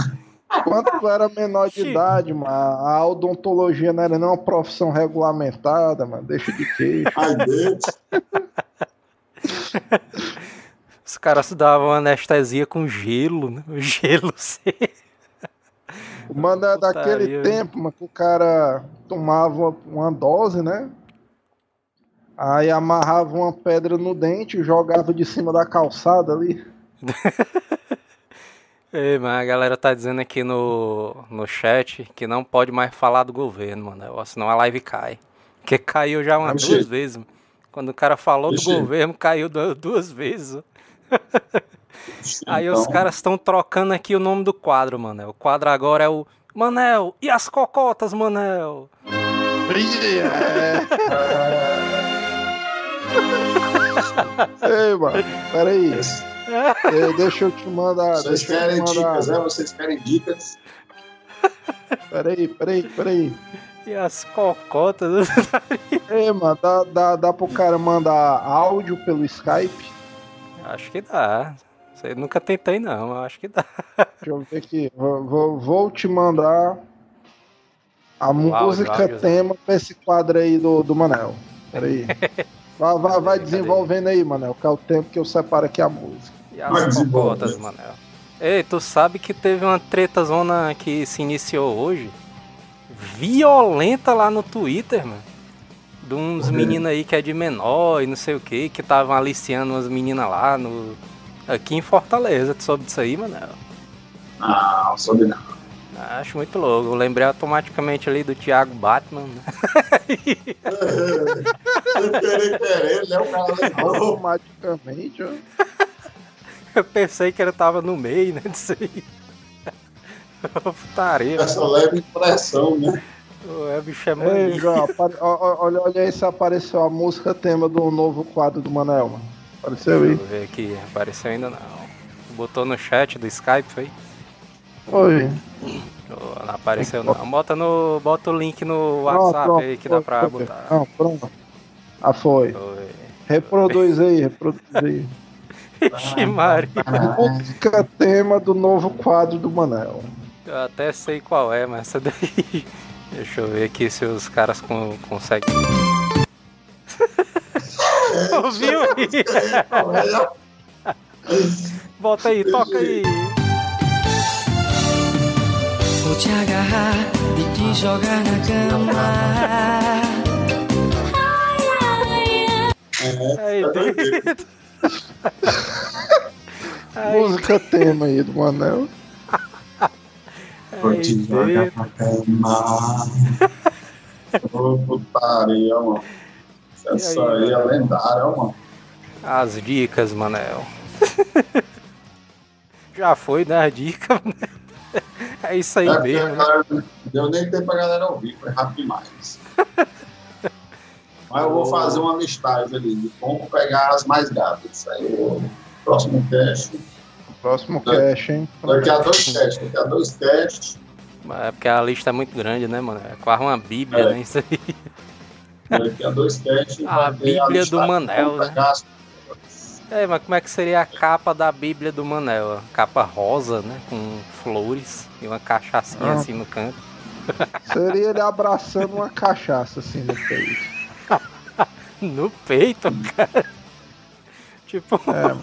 Speaker 4: Quando tu era menor de
Speaker 2: Sim.
Speaker 4: idade, mano, a odontologia não era nem uma profissão regulamentada, mano. Deixa de queixo.
Speaker 3: Ai, Deus.
Speaker 2: Os caras davam anestesia com gelo, né? Gelo seco.
Speaker 4: Mano, é daquele
Speaker 2: Putaria.
Speaker 4: tempo, mano, que o cara tomava uma dose, né? Aí amarrava uma pedra no dente e jogava de cima da calçada ali.
Speaker 2: Ei, mas a galera tá dizendo aqui no, no chat que não pode mais falar do governo, mano. Senão a live cai. Porque caiu já umas duas vezes. mano. Quando o cara falou do governo, caiu du- duas vezes. Aí
Speaker 3: Então,
Speaker 2: os caras estão trocando aqui o nome do quadro, mano. O quadro agora é o Manel, e as cocotas, Manel?
Speaker 4: Ei, mano, peraí. Eh, Deixa eu te mandar.
Speaker 3: Vocês querem
Speaker 4: mandar.
Speaker 3: dicas, né? Vocês querem dicas?
Speaker 4: Peraí, peraí, peraí.
Speaker 2: E as cocotas?
Speaker 4: Ei, mano, dá, dá, dá pro cara mandar áudio pelo Skype?
Speaker 2: Acho que dá. Você nunca tentei, não, eu acho que dá.
Speaker 4: Deixa eu ver aqui. Vou, vou, vou te mandar a música
Speaker 2: áudio,
Speaker 4: tema pra esse quadro aí do, do Manel. Peraí. Vai, vai, vai desenvolvendo aí, Manel, que é o tempo que eu separo aqui a música.
Speaker 2: E as
Speaker 3: desenvolver.
Speaker 2: Manel. Ei, tu sabe que teve uma treta zona que se iniciou hoje? Violenta lá no Twitter, mano. De uns meninos aí que é de menor e não sei o que, que estavam aliciando umas meninas lá no. Aqui em Fortaleza. Tu soube disso aí, Manel?
Speaker 3: Ah, não soube não.
Speaker 2: Acho muito louco. Eu lembrei automaticamente ali do Thiago Batman. né?
Speaker 3: Né?
Speaker 4: Automaticamente, ó.
Speaker 2: Eu pensei que ele tava no meio, né? Disso aí. Putaria.
Speaker 3: Essa leve impressão, né?
Speaker 2: O bicho é
Speaker 4: Ei. João, olha, olha aí se apareceu a música tema do novo quadro do Manel, mano. Apareceu aí?
Speaker 2: Deixa eu ver aqui, apareceu ainda não. Botou no chat do Skype, foi?
Speaker 4: Oi.
Speaker 2: Ou Não apareceu não. Bota, no, bota o link no WhatsApp aí que dá pra
Speaker 4: foi.
Speaker 2: botar.
Speaker 4: Não, pronto. Ah, foi.
Speaker 2: Oi.
Speaker 4: Reproduz aí, reproduz aí.
Speaker 2: Ixi, Maria.
Speaker 4: Música tema do novo quadro do Manel.
Speaker 2: Eu até sei qual é, mas essa daí. Deixa eu ver aqui se os caras con conseguem. Ouviu aí? Bota aí, toca aí.
Speaker 5: Vou te agarrar e te jogar na cama.
Speaker 2: Aí. Aí,
Speaker 4: Música tema aí do Manel.
Speaker 3: Vou te jogar pra cama. Ô, putaria, mano. Essa
Speaker 2: E aí,
Speaker 3: aí é
Speaker 2: mano?
Speaker 3: lendária, mano.
Speaker 2: As dicas, Manel. Já foi, né? As dicas, né? É isso aí
Speaker 3: É
Speaker 2: mesmo, né?
Speaker 3: deu nem tempo pra galera ouvir, foi rápido demais. Mas eu vou fazer uma listagem ali de como pegar as mais gatas. Isso aí, o próximo teste.
Speaker 4: Próximo cash, hein?
Speaker 3: Daqui a dois testes, daqui a dois testes.
Speaker 2: É porque a lista é muito grande, né, mano? É quase uma bíblia,
Speaker 3: É.
Speaker 2: né? Isso aí.
Speaker 3: Daqui a dois testes.
Speaker 2: A Bíblia do Manel, né? É, mas como é que seria a capa da Bíblia do Manel? Capa rosa, né? Com flores e uma cachaçinha
Speaker 4: Ah.
Speaker 2: assim no canto.
Speaker 4: Seria ele abraçando uma cachaça assim no peito.
Speaker 2: No peito, cara. Tipo,
Speaker 4: É,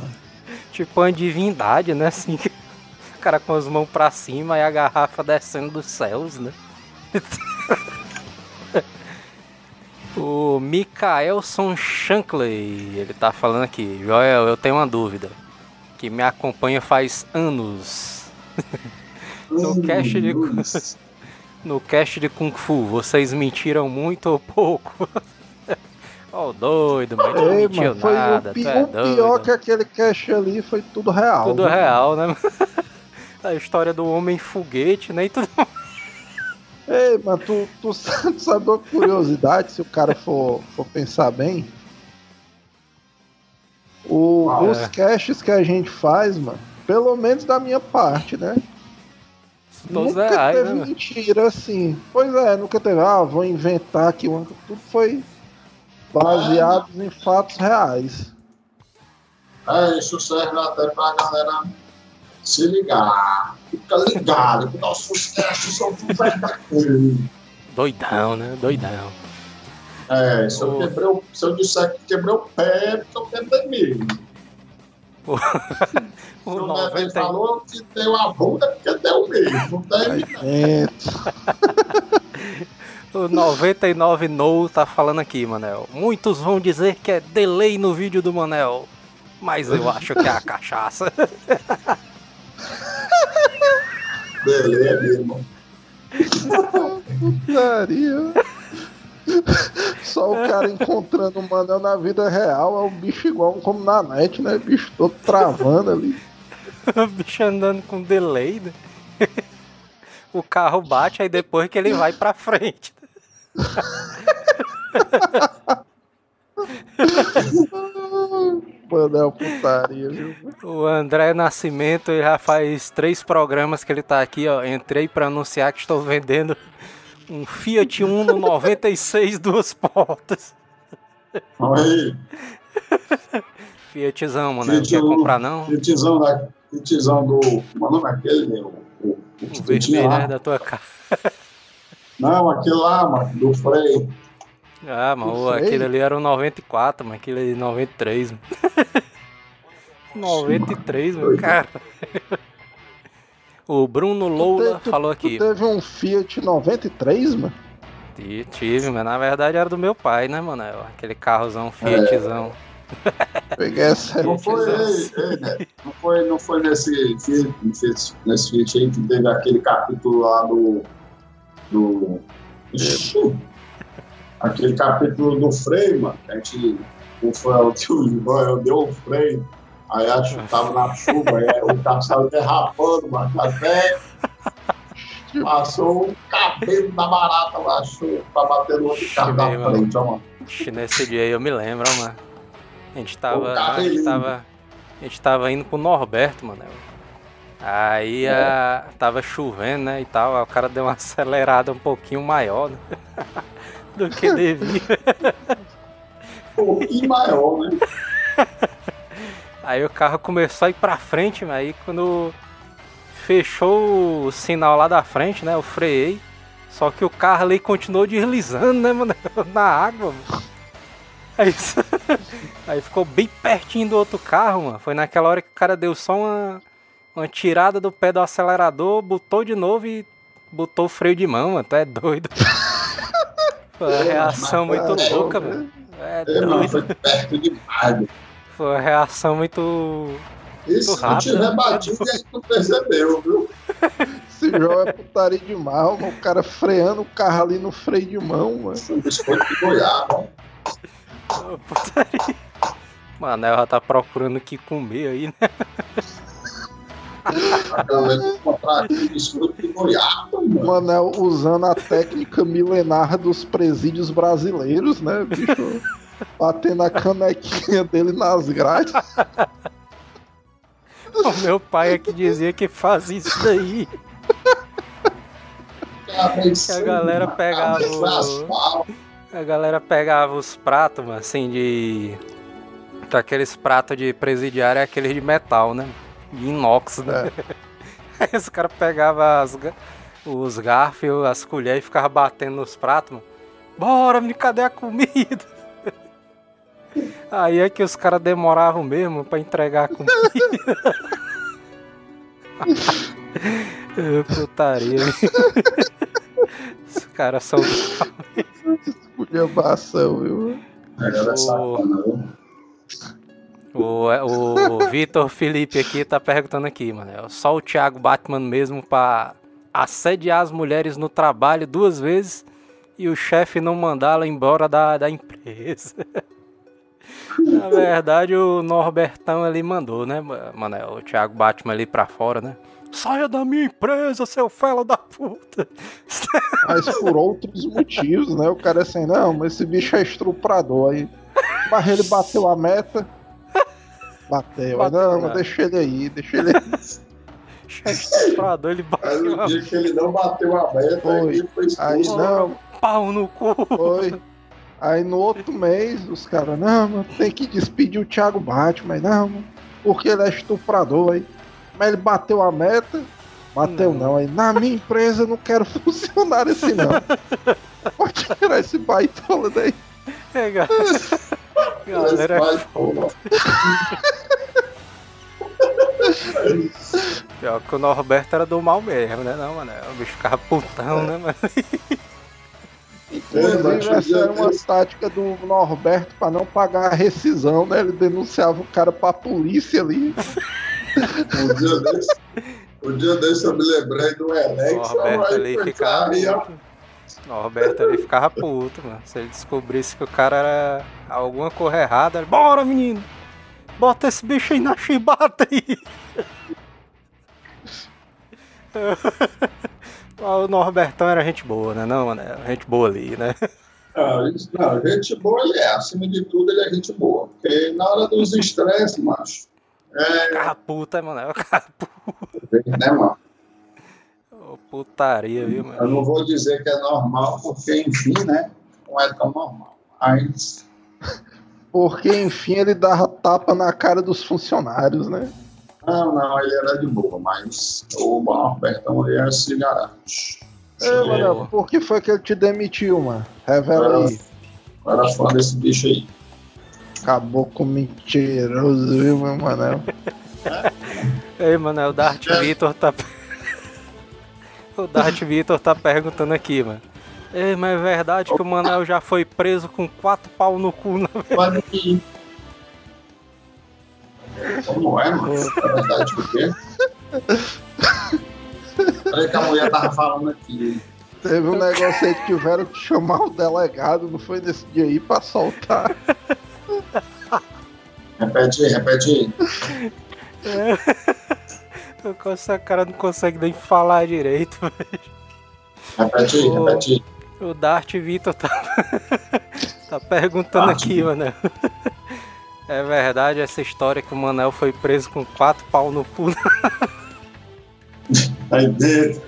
Speaker 2: tipo uma divindade, né? Assim, o cara com as mãos pra cima e a garrafa descendo dos céus, né? o Mikaelson Shankly, ele tá falando aqui. Joel, eu tenho uma dúvida. Que me acompanha faz anos. No cast de- No cast de Kung Fu, vocês mentiram muito ou pouco? Ó, o doido, mas não
Speaker 4: Ei,
Speaker 2: mentiu
Speaker 4: mano,
Speaker 2: nada,
Speaker 4: o, pi-
Speaker 2: é
Speaker 4: o pior que aquele cash ali foi tudo real.
Speaker 2: Tudo
Speaker 4: viu?
Speaker 2: real, né? A história do homem foguete, nem tudo.
Speaker 4: Ei, mas tu, tu, sabe- tu sabe uma curiosidade, se o cara for, for pensar bem? O,
Speaker 3: Qual
Speaker 4: os
Speaker 2: é?
Speaker 4: caches que a gente faz, mano, pelo menos da minha parte, né?
Speaker 2: Todos
Speaker 4: nunca
Speaker 2: reais,
Speaker 4: teve
Speaker 2: né? mano?
Speaker 4: mentira assim. Pois é, nunca teve. Ah, vou inventar aqui. Tudo foi baseado em fatos reais.
Speaker 3: É, isso serve até pra galera se ligar. Fica ligado, que nossos testes são tudo verdadeiros.
Speaker 2: Doidão, né? Doidão.
Speaker 3: É, se eu, quebrei o, se eu disser que quebrei o pé, é porque eu quebrei mesmo.
Speaker 2: O
Speaker 3: Se o Neto
Speaker 2: 90...
Speaker 3: falou que tem uma bunda, porque deu mesmo. Não tem,
Speaker 4: Gente,
Speaker 2: O 99 No tá falando aqui, Manel. Muitos vão dizer que é delay no vídeo do Manel. Mas eu acho que é a cachaça.
Speaker 3: beleza mesmo.
Speaker 4: putaria. Só o cara encontrando o Manel na vida real é um bicho igual como na net, né? Bicho todo travando ali.
Speaker 2: o bicho andando com delay, né? O carro bate, aí depois que ele vai pra frente.
Speaker 4: Manel putaria, viu?
Speaker 2: O André Nascimento já faz três programas que ele tá aqui, ó. Entrei pra anunciar que estou vendendo um Fiat Uno 96 duas portas.
Speaker 3: Olha aí.
Speaker 2: Fiatzão, mano. Não quer comprar não?
Speaker 3: Fiatzão, da, Fiatzão do. É o nome daquele, meu? O, o,
Speaker 2: O vermelho,
Speaker 3: lá.
Speaker 2: né, da tua cara.
Speaker 3: Não, aquele lá, mano, do freio.
Speaker 2: Ah, mano, aquele ali era o 94, mano. Aquele ali 93, mano. 93, mano, cara. O Bruno Loula
Speaker 4: Tu- tu-
Speaker 2: falou
Speaker 4: tu
Speaker 2: aqui.
Speaker 4: teve um Fiat 93, mano?
Speaker 2: Ti- Tive, mas na verdade era do meu pai, né, mano? Aquele carrozão Fiatzão.
Speaker 4: Peguei essa
Speaker 3: Não foi, né? não foi, não foi nesse, fi- nesse, aí que teve aquele capítulo lá do. do Ixi, aquele capítulo do freio, mano. que A gente. O que Ivan deu o freio. Aí a chu- tava na chuva, aí o carro saiu derrapando, mano. Até passou o cabelo da barata lá, chu- pra bater no outro carro da frente, ó, mano.
Speaker 2: Nesse dia aí eu me lembro, ó, mano. A gente tava. A, gente
Speaker 3: lindo.
Speaker 2: tava a gente tava indo pro Norberto, mano. Aí a, tava chovendo, né? E tal. Aí o cara deu uma acelerada um pouquinho maior né, do que devia.
Speaker 3: Um pouquinho maior, né?
Speaker 2: Aí o carro começou a ir pra frente, mas aí quando fechou o sinal lá da frente, né? Eu freiei. Só que o carro ali continuou deslizando, né, mano? Na água, mano. Aí, aí ficou bem pertinho do outro carro, mano. Foi naquela hora que o cara deu só uma, uma tirada do pé do acelerador, botou de novo e botou o freio de mão, mano. Tu é doido. Foi uma reação muito
Speaker 3: mas-
Speaker 2: louca, mano. É
Speaker 3: É, mano, foi perto demais.
Speaker 2: Foi uma reação muito.
Speaker 3: E se não
Speaker 2: rápido,
Speaker 3: tiver
Speaker 2: né?
Speaker 3: batido, a gente não percebeu, viu?
Speaker 4: Esse jogo é putaria demais, mano. O cara freando o carro ali no freio de mão, mano.
Speaker 3: Esse biscoito de.
Speaker 2: Ô, Putaria. Mano, ela tá procurando o que comer aí, né?
Speaker 4: Manel usando a técnica milenar dos presídios brasileiros, né, bicho? Batendo a canequinha dele nas grades.
Speaker 2: O meu pai é que dizia que faz isso daí.
Speaker 3: Que
Speaker 2: a galera pegava o- A galera pegava os pratos, mano, assim, de. Aqueles pratos de presidiário é aqueles de metal, né? Inox, né? Aí os caras pegavam as os garfos, as colheres e ficavam batendo nos pratos, mano. Bora, me cadê a comida? Aí é que os caras demoravam mesmo pra entregar a comida. É, Putaria. Os caras são.
Speaker 4: Esculhambação, viu?
Speaker 3: A galera é viu?
Speaker 2: O, o Vitor Felipe aqui tá perguntando aqui, mano. É só o Thiago Batman mesmo pra assediar as mulheres no trabalho duas vezes e o chefe não mandá-la embora da, da empresa. Na verdade, o Norbertão ali mandou, né, mano? O Thiago Batman ali pra fora, né? Saia da minha empresa, seu fela da puta!
Speaker 4: Mas por outros motivos, né? O cara é assim, não, mas esse bicho é estuprador. Aí, mas ele bateu a meta. Bateu.
Speaker 2: Bateu,
Speaker 4: não, mas deixa ele aí, deixa ele aí.
Speaker 2: Estuprador, ele bateu
Speaker 3: o
Speaker 2: a
Speaker 3: dia que ele não bateu a meta,
Speaker 4: Foi.
Speaker 3: ele foi
Speaker 4: Aí não,
Speaker 2: pau no cu!
Speaker 4: foi. Aí no outro mês, os caras, não, mano, tem que despedir o Thiago Batman, não, mano, porque ele é estuprador aí. Mas ele bateu a meta, bateu
Speaker 2: Não.
Speaker 4: não, aí na minha empresa eu não quero funcionário assim não. Pode tirar esse baitola daí.
Speaker 2: É, galera. Pior que o Norberto era do mal mesmo, né? Não, mano. O bicho ficava putão, né, mano?
Speaker 3: Mas
Speaker 4: Inclusive, essa era uma tática do Norberto pra não pagar a rescisão, né? Ele denunciava o cara pra polícia ali.
Speaker 3: Um dia desse, um dia desse eu me lembrei do Alex.
Speaker 2: Norberto ali ficava. O Norberto ali ficava puto, mano. Se ele descobrisse que o cara era alguma coisa errada, bora, menino! Bota esse bicho aí na chibata aí! o Norbertão era gente boa, né? Não, mano? Era gente boa ali, né?
Speaker 3: Não, isso- não, gente boa ele é. Acima de tudo, ele é gente boa. Porque na hora dos estresses, macho, é,
Speaker 2: puta, mano. Eu ficava puto.
Speaker 3: né, mano?
Speaker 2: Ô, Putaria, viu,
Speaker 3: Eu
Speaker 2: mano?
Speaker 3: não vou dizer que é normal, porque, enfim, né? Não é tão normal. Mas
Speaker 4: Porque, enfim, ele dava tapa na cara dos funcionários, né?
Speaker 3: Não, não, ele era de boa, mas o Norbertão ele era cigarante.
Speaker 4: É, mano, por que foi que ele te demitiu, mano? Revela aí.
Speaker 3: Eu era fã desse bicho aí.
Speaker 4: Caboclo mentiroso, viu, meu Manel?
Speaker 2: Ei, mano, o Dart Vitor tá. o Dart Vitor tá perguntando aqui, mano. Ei, mas é verdade que o Manel já foi preso com quatro pau no cu, na
Speaker 3: Pode ir. Como é, mano? É verdade o quê? Olha que a mulher tava falando aqui.
Speaker 4: Teve um negócio aí que tiveram que chamar o delegado, não foi nesse dia aí pra soltar.
Speaker 3: Repete aí, repete aí.
Speaker 2: Essa cara não consegue nem falar direito, velho.
Speaker 3: Repete aí, repete aí.
Speaker 2: O Dart Vitor tá, tá perguntando
Speaker 3: Dart
Speaker 2: aqui, mano. É verdade essa história que o Manel foi preso com quatro pau no cu?
Speaker 3: Aí dentro.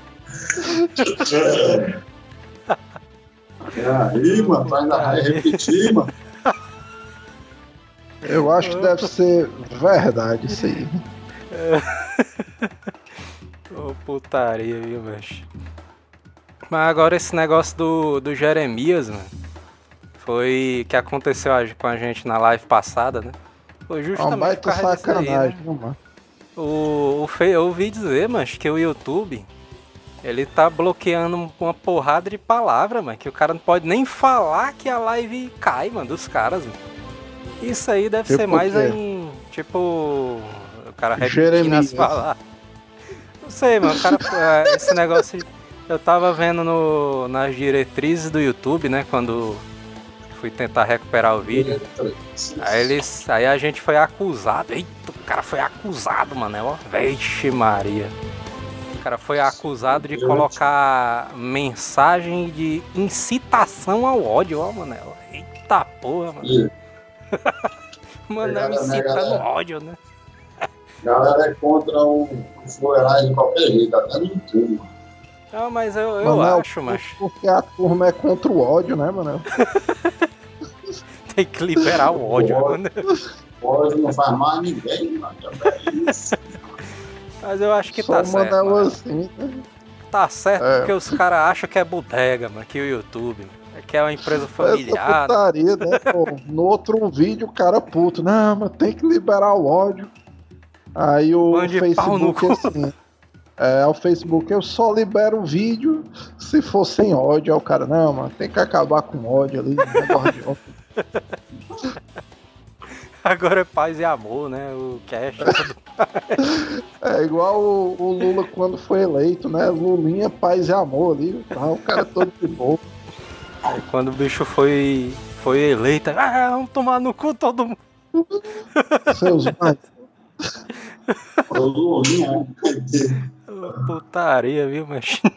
Speaker 3: E aí, mano, vai repetir, mano.
Speaker 4: Eu acho que deve ser verdade isso aí.
Speaker 2: Ô putaria, viu, macho? Mas agora esse negócio do, do Jeremias, mano, foi que aconteceu com a gente na live passada, né? Foi
Speaker 4: É
Speaker 2: justamente
Speaker 4: baita
Speaker 2: por causa aí, né?
Speaker 4: sacanagem, viu, mano?
Speaker 2: O, o fe, eu ouvi dizer, mas que o YouTube ele tá bloqueando uma porrada de palavra, mano, que o cara não pode nem falar que a live cai, mano, dos caras, mano. Isso aí deve
Speaker 4: Tipo
Speaker 2: ser mais em tipo o cara repetindo
Speaker 4: Jeremias.
Speaker 2: as palavras. Não sei, mano, o cara é, esse negócio eu tava vendo no, nas diretrizes do YouTube, né, quando fui tentar recuperar o vídeo. Aí eles. Aí a gente foi acusado. Eita, o cara foi acusado, mano. Ó. Vixe Maria. O cara foi acusado de colocar mensagem de incitação ao ódio, ó, Manel. Eita porra, mano. Manel
Speaker 3: Pegada, né,
Speaker 2: incitando ódio, né?
Speaker 3: a galera é contra o, o fuleiragem de qualquer jeito, até no YouTube. mano.
Speaker 2: Não, mas eu, eu
Speaker 4: Manel,
Speaker 2: acho, mas
Speaker 4: Porque a turma é contra o ódio, né, mano?
Speaker 2: tem que liberar o ódio,
Speaker 3: O
Speaker 2: mano.
Speaker 3: Hoje não faz mais ninguém, mano. É isso.
Speaker 2: Mas eu acho que
Speaker 4: Só
Speaker 2: tá
Speaker 4: o
Speaker 2: certo. Mano.
Speaker 4: assim, né?
Speaker 2: Tá certo
Speaker 4: É.
Speaker 2: porque os caras acham que é bodega, mano, que o YouTube. mano, Que é uma empresa familiar.
Speaker 4: putaria, né? pô? No outro vídeo, o cara puto. Não, mas tem que liberar o ódio. Aí o
Speaker 2: Mande
Speaker 4: Facebook assim. É, o Facebook, eu só libero o vídeo se for sem ódio. Aí o cara, não, mano, tem que acabar com ódio ali. ódio.
Speaker 2: Agora é paz e amor, né? O cast.
Speaker 4: É igual o, o Lula quando foi eleito, né? Lulinha, paz e amor ali. Tá? O cara todo de boa.
Speaker 2: Aí quando o bicho foi, foi eleito, ah, vamos tomar no cu todo mundo.
Speaker 4: Seus mais.
Speaker 3: O Lulinha, né?
Speaker 2: Putaria, viu, mas.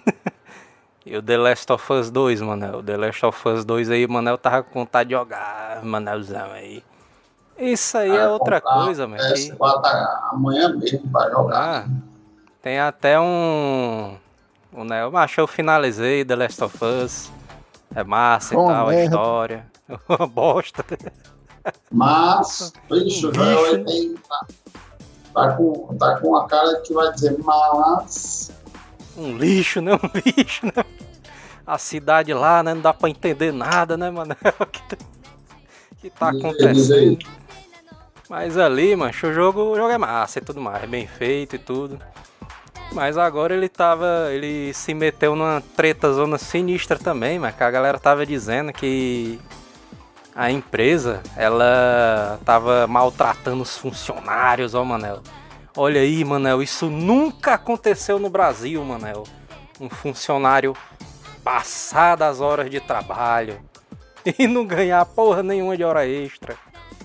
Speaker 2: E o The Last of Us 2, Manel. O The Last of Us 2 aí, Manel tava com vontade de jogar, Manelzão aí. Isso aí é
Speaker 3: Ah,
Speaker 2: outra
Speaker 3: comprar
Speaker 2: coisa, mano. que-
Speaker 3: PS4 amanhã mesmo pra jogar.
Speaker 2: Ah, tem até um. Um né, mas eu finalizei The Last of Us. É massa
Speaker 4: Oh,
Speaker 2: e tal, a
Speaker 4: merda.
Speaker 2: história. Uma bosta.
Speaker 3: Mas, bicho, velho, ele tem, tá, com, tá com a cara que vai dizer, mas.
Speaker 2: Um lixo, né? Um lixo, né? A cidade lá, né? Não dá pra entender nada, né, mano? O que tá, que tá acontecendo. Mas ali, mancho, o jogo, o jogo é massa e tudo mais, bem feito e tudo. Mas agora ele tava. Ele se meteu numa treta zona sinistra também, mas que a galera tava dizendo que a empresa ela tava maltratando os funcionários, ó, Manel. Olha aí, Manel, isso nunca aconteceu no Brasil, Manel. Um funcionário passar das horas de trabalho e não ganhar porra nenhuma de hora extra.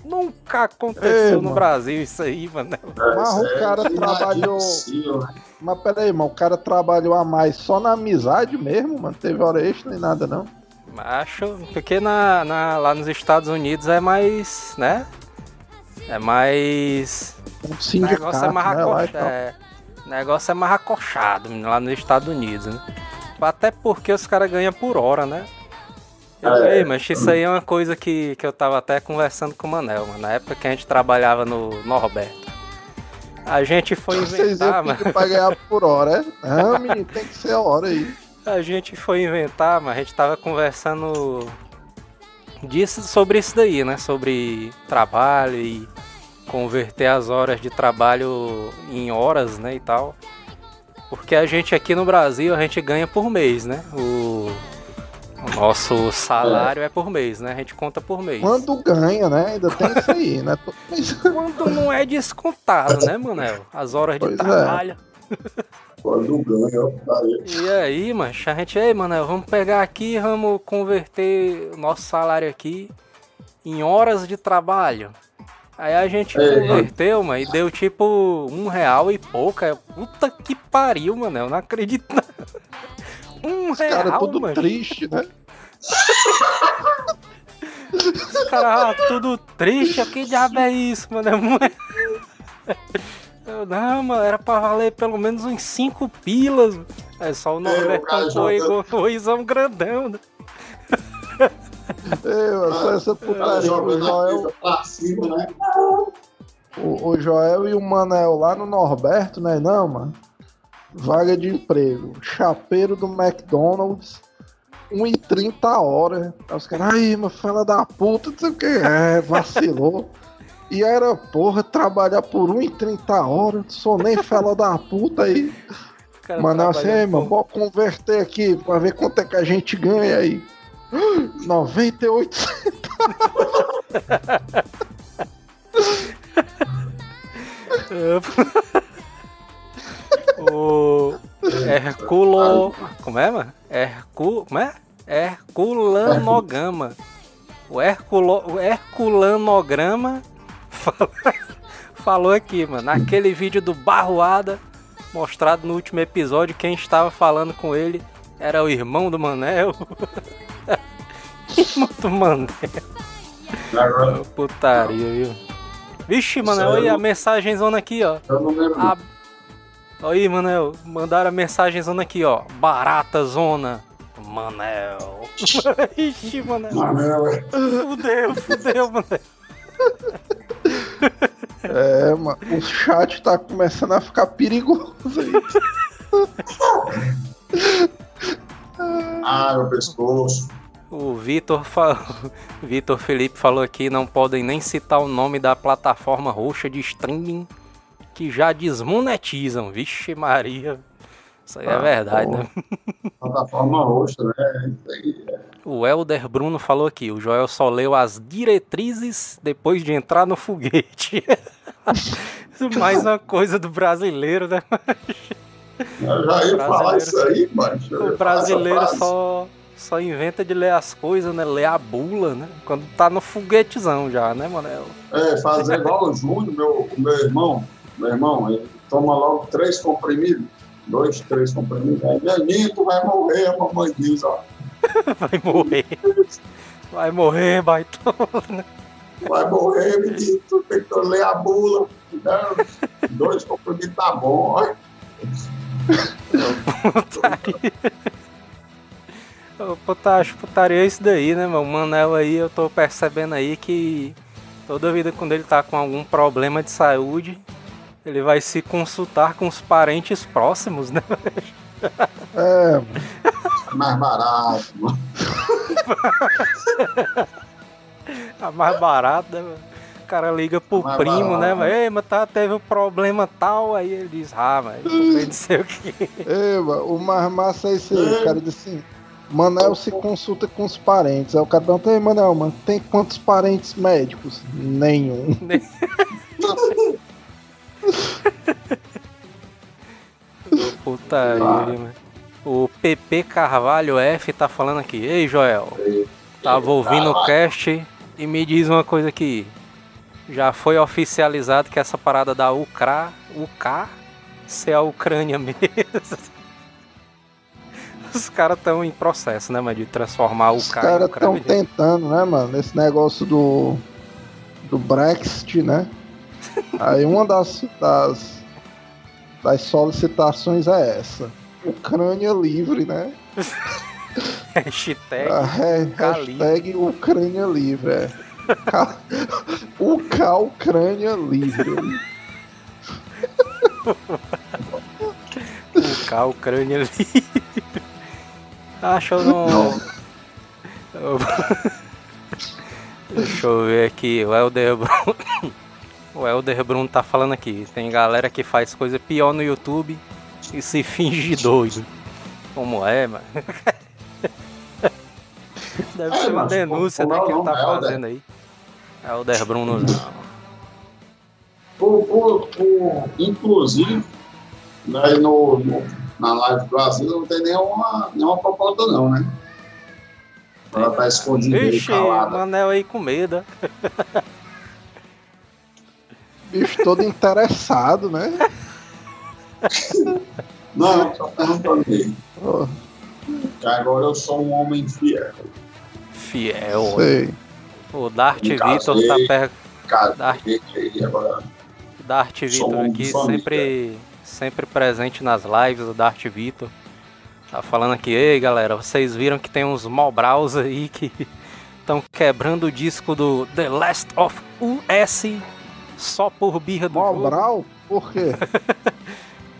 Speaker 2: Nunca aconteceu
Speaker 4: Ei,
Speaker 2: no
Speaker 4: mano.
Speaker 2: Brasil isso aí, Manel.
Speaker 4: Mas o
Speaker 3: é
Speaker 4: cara trabalhou-
Speaker 3: inadmissível, né?
Speaker 4: Mas peraí, mano, o cara trabalhou a mais só na amizade mesmo, mano. Teve hora extra nem nada, não.
Speaker 2: Acho, porque na, na- lá nos Estados Unidos é mais, né? É mais.
Speaker 4: Um sindicato,
Speaker 2: negócio é mais
Speaker 4: né.
Speaker 2: É, o negócio é mais acochado lá nos Estados Unidos, né? Até porque os caras ganham por hora, né? Ei, mas isso aí é uma coisa que, que eu tava até conversando com o Manel, mano. Na época que a gente trabalhava no Norberto. A gente foi
Speaker 4: Vocês
Speaker 2: inventar,
Speaker 4: iam
Speaker 2: mano.
Speaker 4: pra ganhar por hora, é? Ah, menino, tem que ser a hora aí.
Speaker 2: A gente foi inventar, mas a gente tava conversando disso, sobre isso daí, né? Sobre trabalho e converter as horas de trabalho em horas, né? E tal. Porque a gente aqui no Brasil, a gente ganha por mês, né? O, o nosso salário é. por mês, né? A gente conta por mês.
Speaker 4: Quando ganha, né? Ainda tem isso aí, né?
Speaker 2: Quando não é descontado, né, Manel? As horas de
Speaker 4: Pois é.
Speaker 2: trabalho.
Speaker 3: Quando
Speaker 2: E aí, mancha, a gente, ei, mano, vamos pegar aqui e vamos converter o nosso salário aqui em horas de trabalho. Aí a gente
Speaker 3: É,
Speaker 2: converteu, mano, e deu tipo um real e pouco. Aí, Puta que pariu, mano, eu não acredito. Um
Speaker 4: Os caras
Speaker 2: real,
Speaker 4: tudo
Speaker 2: mano.
Speaker 4: triste, né?
Speaker 2: Os caras ah, tudo triste. Que diabo é isso, mano? É muito- Eu, não, mano, era pra valer pelo menos uns 5 pilas. É só o
Speaker 3: o
Speaker 2: Norberto foi
Speaker 3: joga-
Speaker 2: goizão grandão, né?
Speaker 4: Eu, só essa
Speaker 3: Ela
Speaker 4: putaria.
Speaker 3: joga
Speaker 4: O Joel,
Speaker 3: mesa pra cima, né?
Speaker 4: o, o Joel e o Manel lá no Norberto, né? Não, mano. Vaga de emprego. Chapeiro do McDonald's. 1,30 a hora. Aí os caras, aí, meu fela da puta, não sei o que. É, vacilou. E era, porra, trabalhar por 1,30 a hora. Não sou nem fela da puta aí.
Speaker 2: O cara
Speaker 4: Manel assim, ei, mano, bora converter aqui pra ver quanto é que a gente ganha aí. 98
Speaker 2: o Herculo. Como é, mano? Hercu... Como é? Herculanogama. O, Herculo... o Herculanograma falou aqui, mano. Naquele vídeo do Barroada, mostrado no último episódio, quem estava falando com ele era o irmão do Manel. irmão do Manel.
Speaker 3: Agora,
Speaker 2: Putaria, viu? Vixe, Manel, olha a mensagem zona aqui, ó. A... Aí, Manel, mandaram a mensagem zona aqui, ó. Barata zona. Manel. Ixi, Manel.
Speaker 3: Manel, é.
Speaker 2: Fudeu, fudeu, Manel.
Speaker 4: É, mano, o chat tá começando a ficar perigoso aí.
Speaker 3: Ah, meu pescoço.
Speaker 2: O Vitor falou. Vitor Felipe falou aqui, não podem nem citar o nome da plataforma roxa de streaming que já desmonetizam. Vixe Maria. Isso aí é
Speaker 4: Ah,
Speaker 2: verdade,
Speaker 4: pô.
Speaker 2: né?
Speaker 3: Plataforma roxa, né? Isso aí é.
Speaker 2: O Elder Bruno falou aqui, o Joel só leu as diretrizes depois de entrar no foguete. Mais uma coisa do brasileiro, né?
Speaker 3: Eu já ia falar isso aí, mano.
Speaker 2: O brasileiro só, só inventa de ler as coisas, né? Ler a bula, né? Quando tá no foguetezão já, né, Manel?
Speaker 3: É, fazer igual o Júnior, meu, meu irmão. Meu irmão, ele toma logo três comprimidos. Dois, três comprimidos. Aí, Neninho, tu vai morrer, a mamãe diz, ó.
Speaker 2: Vai morrer. Vai morrer, baitola, né?
Speaker 3: Vai morrer, menino, tu tem que ler a bula. Não, dois comprimidos tá bom, ó.
Speaker 2: Putaria. Potacho, putaria é isso daí, né, meu? O Manel aí, eu tô percebendo aí que toda vida quando ele tá com algum problema de saúde, ele vai se consultar com os parentes próximos, né?
Speaker 4: É,
Speaker 3: mais barato.
Speaker 2: A mais barata, né? O cara liga pro
Speaker 3: Mais
Speaker 2: primo, né?
Speaker 3: barato.
Speaker 2: Mas, Ei, mas tá, teve um problema tal, aí ele diz, ah, mas não sei o que.
Speaker 4: mano, o mais massa é isso aí. O cara disse assim: Manel se consulta com os parentes. Aí o cara pergunta: Ei, Manel, mano, tem quantos parentes médicos? Nenhum.
Speaker 2: Putaria,
Speaker 3: Ah.
Speaker 2: mano. O PP Carvalho F tá falando aqui. Ei, Joel, tava ouvindo o cast e me diz uma coisa aqui. Já foi oficializado que essa parada da UCRA, UK, ser a Ucrânia mesmo. Os caras estão em processo, né, mano, de transformar o
Speaker 4: Os caras estão tentando, né, mano? Esse negócio do. do Brexit, né? Aí uma das, das. das solicitações é essa. Ucrânia livre, né?
Speaker 2: Hashtag
Speaker 4: A ha-
Speaker 2: K livre.
Speaker 4: hashtag Ucrânia livre, é. O K Ucrânia livre.
Speaker 2: o K Ucrânia livre. Acho não. Deixa eu ver aqui, o Elder Bruno. O Elder Bruno tá falando aqui. Tem galera que faz coisa pior no YouTube e se finge doido. Como é, mano? Deve
Speaker 3: É,
Speaker 2: ser uma denúncia
Speaker 3: como
Speaker 2: né,
Speaker 3: é o
Speaker 2: que ele tá
Speaker 3: Elder?
Speaker 2: fazendo aí. Elder Bruno não.
Speaker 3: O, o, o, inclusive, daí no, no- na live do Brasil não tem nenhuma, nenhuma proposta não, né? Ela tá escondida
Speaker 2: Vixe,
Speaker 3: calada.
Speaker 2: Manel aí com medo.
Speaker 4: Bicho todo interessado, né?
Speaker 3: Não, só.
Speaker 4: Ó,
Speaker 3: Que agora eu sou um homem fiel.
Speaker 2: Fiel.
Speaker 4: sei.
Speaker 2: O Dart
Speaker 3: Me
Speaker 2: Vitor tá per...
Speaker 3: Cara,
Speaker 2: Dart.
Speaker 3: agora
Speaker 2: Dart Vitor aqui,
Speaker 3: família.
Speaker 2: sempre, sempre presente nas lives, o Dart Vitor. Tá falando aqui, ei galera, vocês viram que tem uns Malbraus aí que estão quebrando o disco do The Last of Us só por birra do jogo.
Speaker 4: Mobral? Por quê?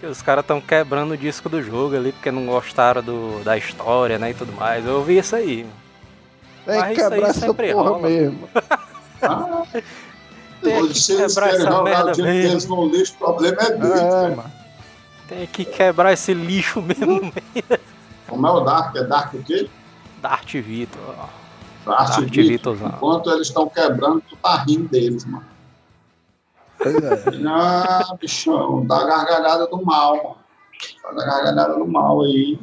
Speaker 2: Os caras estão quebrando o disco do jogo ali porque não gostaram do, da história, né, e tudo mais. Eu ouvi isso aí.
Speaker 4: Tem
Speaker 2: Mas
Speaker 4: que
Speaker 2: isso aí
Speaker 4: quebrar essa
Speaker 2: sempre
Speaker 4: porra
Speaker 2: rola.
Speaker 4: mesmo.
Speaker 3: Ah,
Speaker 2: Tem que quebrar essa merda mesmo.
Speaker 3: no lixo, o problema é deles.
Speaker 4: É,
Speaker 3: né?
Speaker 4: mano.
Speaker 2: Tem que quebrar esse lixo mesmo.
Speaker 3: Como é o Dark? É Dark o quê?
Speaker 2: Dart Vitor.
Speaker 3: Dark Vitor. Enquanto eles estão quebrando, tu tá rindo deles, mano.
Speaker 4: Pois é.
Speaker 3: Ah, bichão, dá a gargalhada do mal, a gargalhada do mal aí.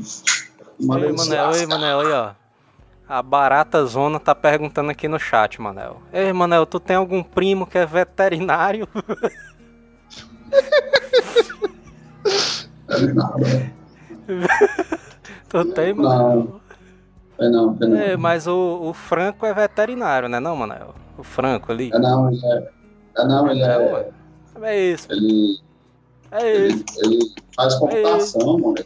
Speaker 2: Ei, Manel, ei. Manel, aí, ó. A Barata Zona tá perguntando aqui no chat, Manel. Ei, Manel, tu tem algum primo que é veterinário?
Speaker 3: É nada.
Speaker 2: tu tem, Manel?
Speaker 3: É não, é não.
Speaker 2: É, mas o, o Franco é veterinário, né não, Manel? O Franco ali.
Speaker 3: É não, ele é. É não, ele
Speaker 2: É,
Speaker 3: é.
Speaker 2: ué. É isso,
Speaker 3: Ele,
Speaker 2: é isso.
Speaker 3: ele, ele faz computação, mano. É,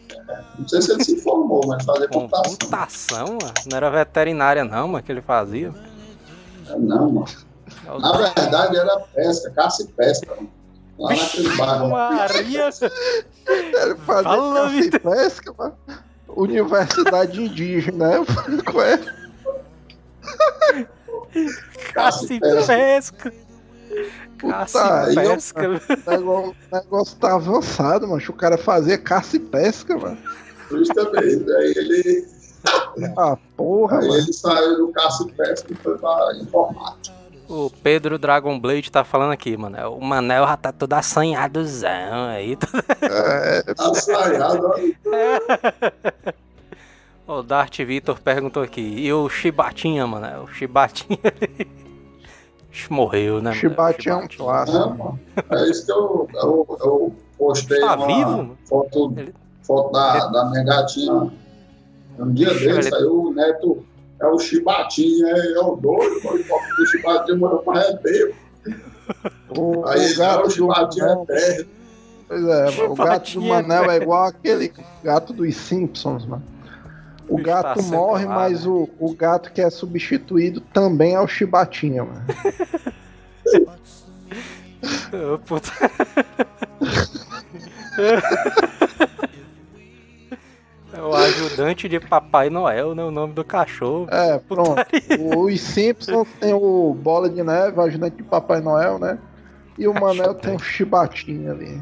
Speaker 3: Não sei se ele se formou, mas fazer computação.
Speaker 2: Computação, mano. Não era veterinária não, mano, que ele fazia.
Speaker 3: É não, mano.
Speaker 2: É
Speaker 3: Na verdade era pesca, caça e pesca, mano. Lá naquele bairro.
Speaker 2: Maria!
Speaker 4: Ele fazia
Speaker 2: Fala,
Speaker 4: caça e pesca, mano. Universidade indígena, né? É?
Speaker 2: Caça e pesca! Caça
Speaker 4: Puta,
Speaker 2: e
Speaker 4: ó,
Speaker 2: pesca.
Speaker 4: O negócio, o negócio tá avançado, mano. O cara fazia caça e pesca, mano.
Speaker 3: Justamente. Aí ele,
Speaker 4: Ah, porra,
Speaker 3: aí
Speaker 4: mano.
Speaker 3: ele saiu do caça e pesca e foi pra informática.
Speaker 2: O Pedro Dragon Blade tá falando aqui, mano. O Manel já tá todo assanhadozão aí.
Speaker 4: É,
Speaker 3: Assaiado, olha.
Speaker 2: O Dart Vitor perguntou aqui. E o Chibatinha, mano? O Chibatinha. Morreu, né?
Speaker 4: Chibatinha é um clássico.
Speaker 3: É. É isso que eu, eu, eu postei
Speaker 2: Tá
Speaker 3: uma
Speaker 2: vivo,
Speaker 3: foto,
Speaker 2: Ele-
Speaker 3: foto da, da minha gatinha. Um dia
Speaker 2: Ixi,
Speaker 3: desse,
Speaker 2: ele-
Speaker 3: aí o neto é o Chibatinha, é, é o doido. O Chibatinha morou pra.
Speaker 4: O,
Speaker 3: Aí
Speaker 4: o
Speaker 3: ele é
Speaker 4: gato
Speaker 3: o
Speaker 4: do
Speaker 3: Chibatinha
Speaker 4: Manel,
Speaker 3: eterno.
Speaker 4: pois é, o gato do
Speaker 2: Chibatinha
Speaker 4: Manel é igual aquele gato dos Simpsons, mano. O gato
Speaker 2: tá
Speaker 4: morre, mas o, o gato que é substituído também é o Chibatinha, mano.
Speaker 2: Ô, puta. É o ajudante de Papai Noel, né? O nome do cachorro.
Speaker 4: É, pronto. Os Simpsons tem o Bola de Neve, o ajudante de Papai Noel, né? E o Manel tem um chibatinho ali.